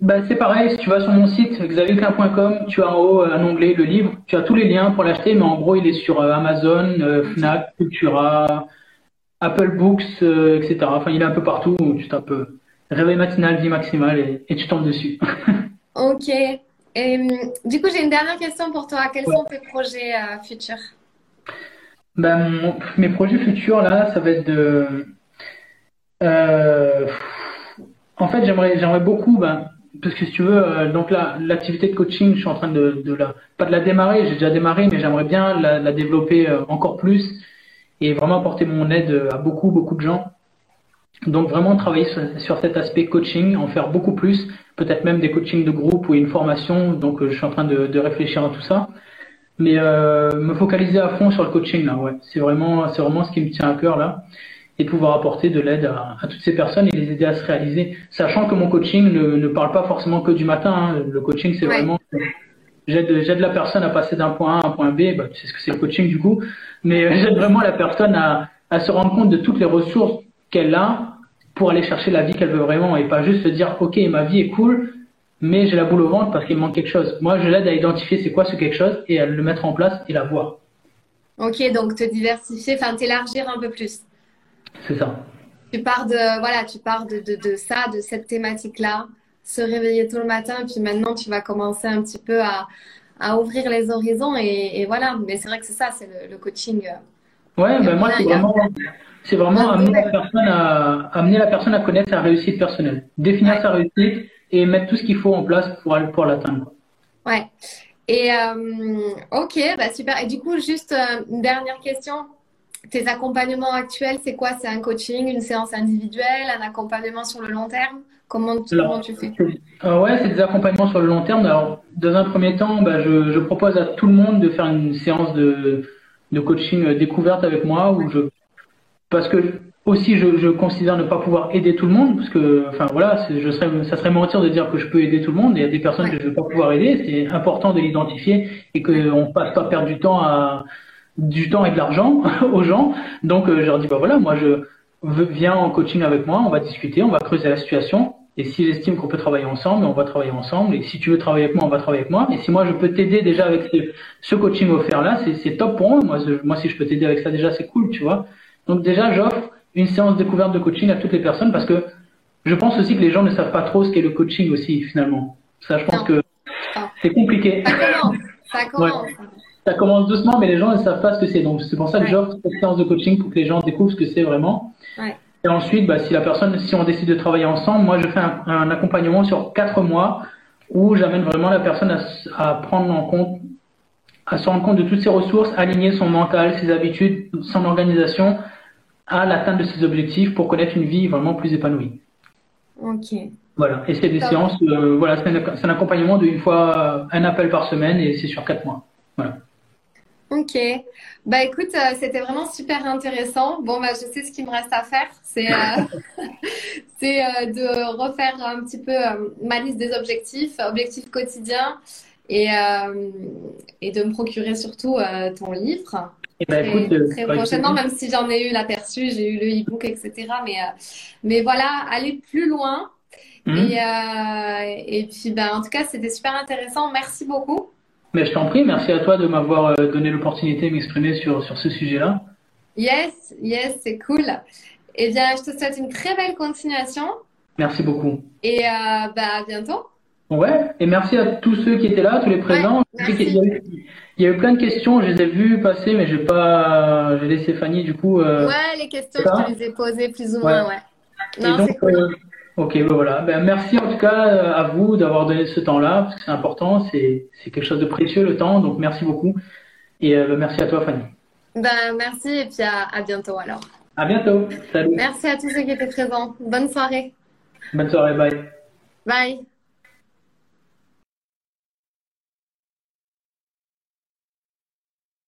Bah, c'est pareil, si tu vas sur mon site xavierclin.com, tu as en haut un onglet le livre, tu as tous les liens pour l'acheter, mais en gros il est sur Amazon, Fnac, Cultura, Apple Books, etc. Enfin il est un peu partout, tu tapes réveil matinal, vie maximale et, tu tombes dessus. ok. Et, hum, du coup j'ai une dernière question pour toi. Quels sont tes projets futurs? Ben, Mes projets futurs là, ça va être de... en fait j'aimerais j'aimerais beaucoup... Ben, parce que si tu veux, euh, donc là, l'activité de coaching, je suis en train de, de la, pas de la démarrer, j'ai déjà démarré, mais j'aimerais bien la, la développer euh, encore plus et vraiment apporter mon aide à beaucoup, beaucoup de gens. Donc vraiment travailler sur, cet aspect coaching, en faire beaucoup plus, peut-être même des coachings de groupe ou une formation. Donc euh, je suis en train de, de réfléchir à tout ça, mais euh, me focaliser à fond sur le coaching là, ouais, c'est vraiment, c'est vraiment ce qui me tient à cœur là et pouvoir apporter de l'aide à, toutes ces personnes et les aider à se réaliser. Sachant que mon coaching ne, ne parle pas forcément que du matin. Hein. Le coaching, c'est vraiment j'aide j'aide la personne à passer d'un point A à un point B. Bah, tu sais ce que c'est le coaching du coup, mais j'aide vraiment la personne à, à se rendre compte de toutes les ressources qu'elle a pour aller chercher la vie qu'elle veut vraiment et pas juste se dire ok ma vie est cool mais j'ai la boule au ventre parce qu'il manque quelque chose. Moi je l'aide à identifier c'est quoi ce quelque chose et à le mettre en place et la voir. Ok donc te diversifier, enfin t'élargir un peu plus. C'est ça. Tu pars de, voilà, tu pars de, de, de ça, de cette thématique-là, se réveiller tout le matin, et puis maintenant tu vas commencer un petit peu à, à ouvrir les horizons et, et voilà. Mais c'est vrai que c'est ça, c'est le, coaching. Euh, ouais, ben moi c'est vraiment, c'est vraiment amener la personne à amener la personne à connaître sa réussite personnelle, définir sa réussite et mettre tout ce qu'il faut en place pour pour l'atteindre. Ouais. Et euh, ok, bah super. Et du coup, juste euh, une dernière question. Tes accompagnements actuels, c'est quoi? C'est un coaching, une séance individuelle, un accompagnement sur le long terme? Comment tu, comment tu, fais? euh, Ouais, c'est des accompagnements sur le long terme. Alors, dans un premier temps, bah, je, je, propose à tout le monde de faire une séance de, de coaching découverte avec moi, où je, parce que aussi je, je, considère ne pas pouvoir aider tout le monde, parce que, enfin voilà, je serais, ça serait mentir de dire que je peux aider tout le monde. Il y a des personnes que je ne vais pas pouvoir aider. C'est important de l'identifier et qu'on ne passe pas perdre du temps à du temps et de l'argent aux gens. Donc euh, je leur dis bah voilà, moi je viens en coaching avec moi, on va discuter, on va creuser la situation. Et si j'estime qu'on peut travailler ensemble, on va travailler ensemble. Et si tu veux travailler avec moi, on va travailler avec moi. Et si moi je peux t'aider déjà avec ce, coaching offert là, c'est top pour moi. Moi, moi si je peux t'aider avec ça déjà, c'est cool, tu vois. Donc déjà j'offre une séance découverte de coaching à toutes les personnes parce que je pense aussi que les gens ne savent pas trop ce qu'est le coaching aussi finalement. Ça, je pense que c'est compliqué. Ça commence. Ça commence ça commence doucement, mais les gens ne savent pas ce que c'est. Donc c'est pour ça que j'offre cette séance de coaching pour que les gens découvrent ce que c'est vraiment. Et ensuite, bah, si la personne, si on décide de travailler ensemble, moi je fais un, accompagnement sur quatre mois où j'amène vraiment la personne à, à, prendre en compte, à se rendre compte de toutes ses ressources, aligner son mental, ses habitudes, son organisation à l'atteinte de ses objectifs pour connaître une vie vraiment plus épanouie. Ok. Voilà. Et c'est des séances, euh, voilà, c'est un, accompagnement de une fois un appel par semaine et c'est sur quatre mois. Voilà. Ok. Bah écoute, euh, c'était vraiment super intéressant. Bon, bah, je sais ce qu'il me reste à faire. C'est euh, euh, de refaire un petit peu ma liste des objectifs, objectifs quotidiens, et, et de me procurer surtout ton livre. Eh ben, écoute, très prochainement, même si j'en ai eu l'aperçu, j'ai eu le e-book, etc. Mais, mais voilà, aller plus loin. Mmh. Et, et puis, bah, en tout cas, c'était super intéressant. Merci beaucoup. Mais je t'en prie, merci à toi de m'avoir euh, donné l'opportunité de m'exprimer sur, sur ce sujet-là. Yes, yes, c'est cool. Eh bien, je te souhaite une très belle continuation. Merci beaucoup. Et euh, bah, à bientôt. Ouais, et merci à tous ceux qui étaient là, tous les présents. Il, y a eu, plein de questions, je les ai vues passer, mais j'ai pas, j'ai laissé Fanny du coup. Euh, ouais, les questions, je te les ai posées plus ou moins, ouais. Non, c'est cool. Euh, Ok, ben voilà. Ben, merci en tout cas euh, à vous d'avoir donné ce temps-là, parce que c'est important, c'est quelque chose de précieux le temps, donc merci beaucoup. Et ben, merci à toi Fanny. Ben, merci et puis à, à bientôt alors. À bientôt. Salut. Merci à tous ceux qui étaient présents. Bonne soirée. Bonne soirée, bye. Bye.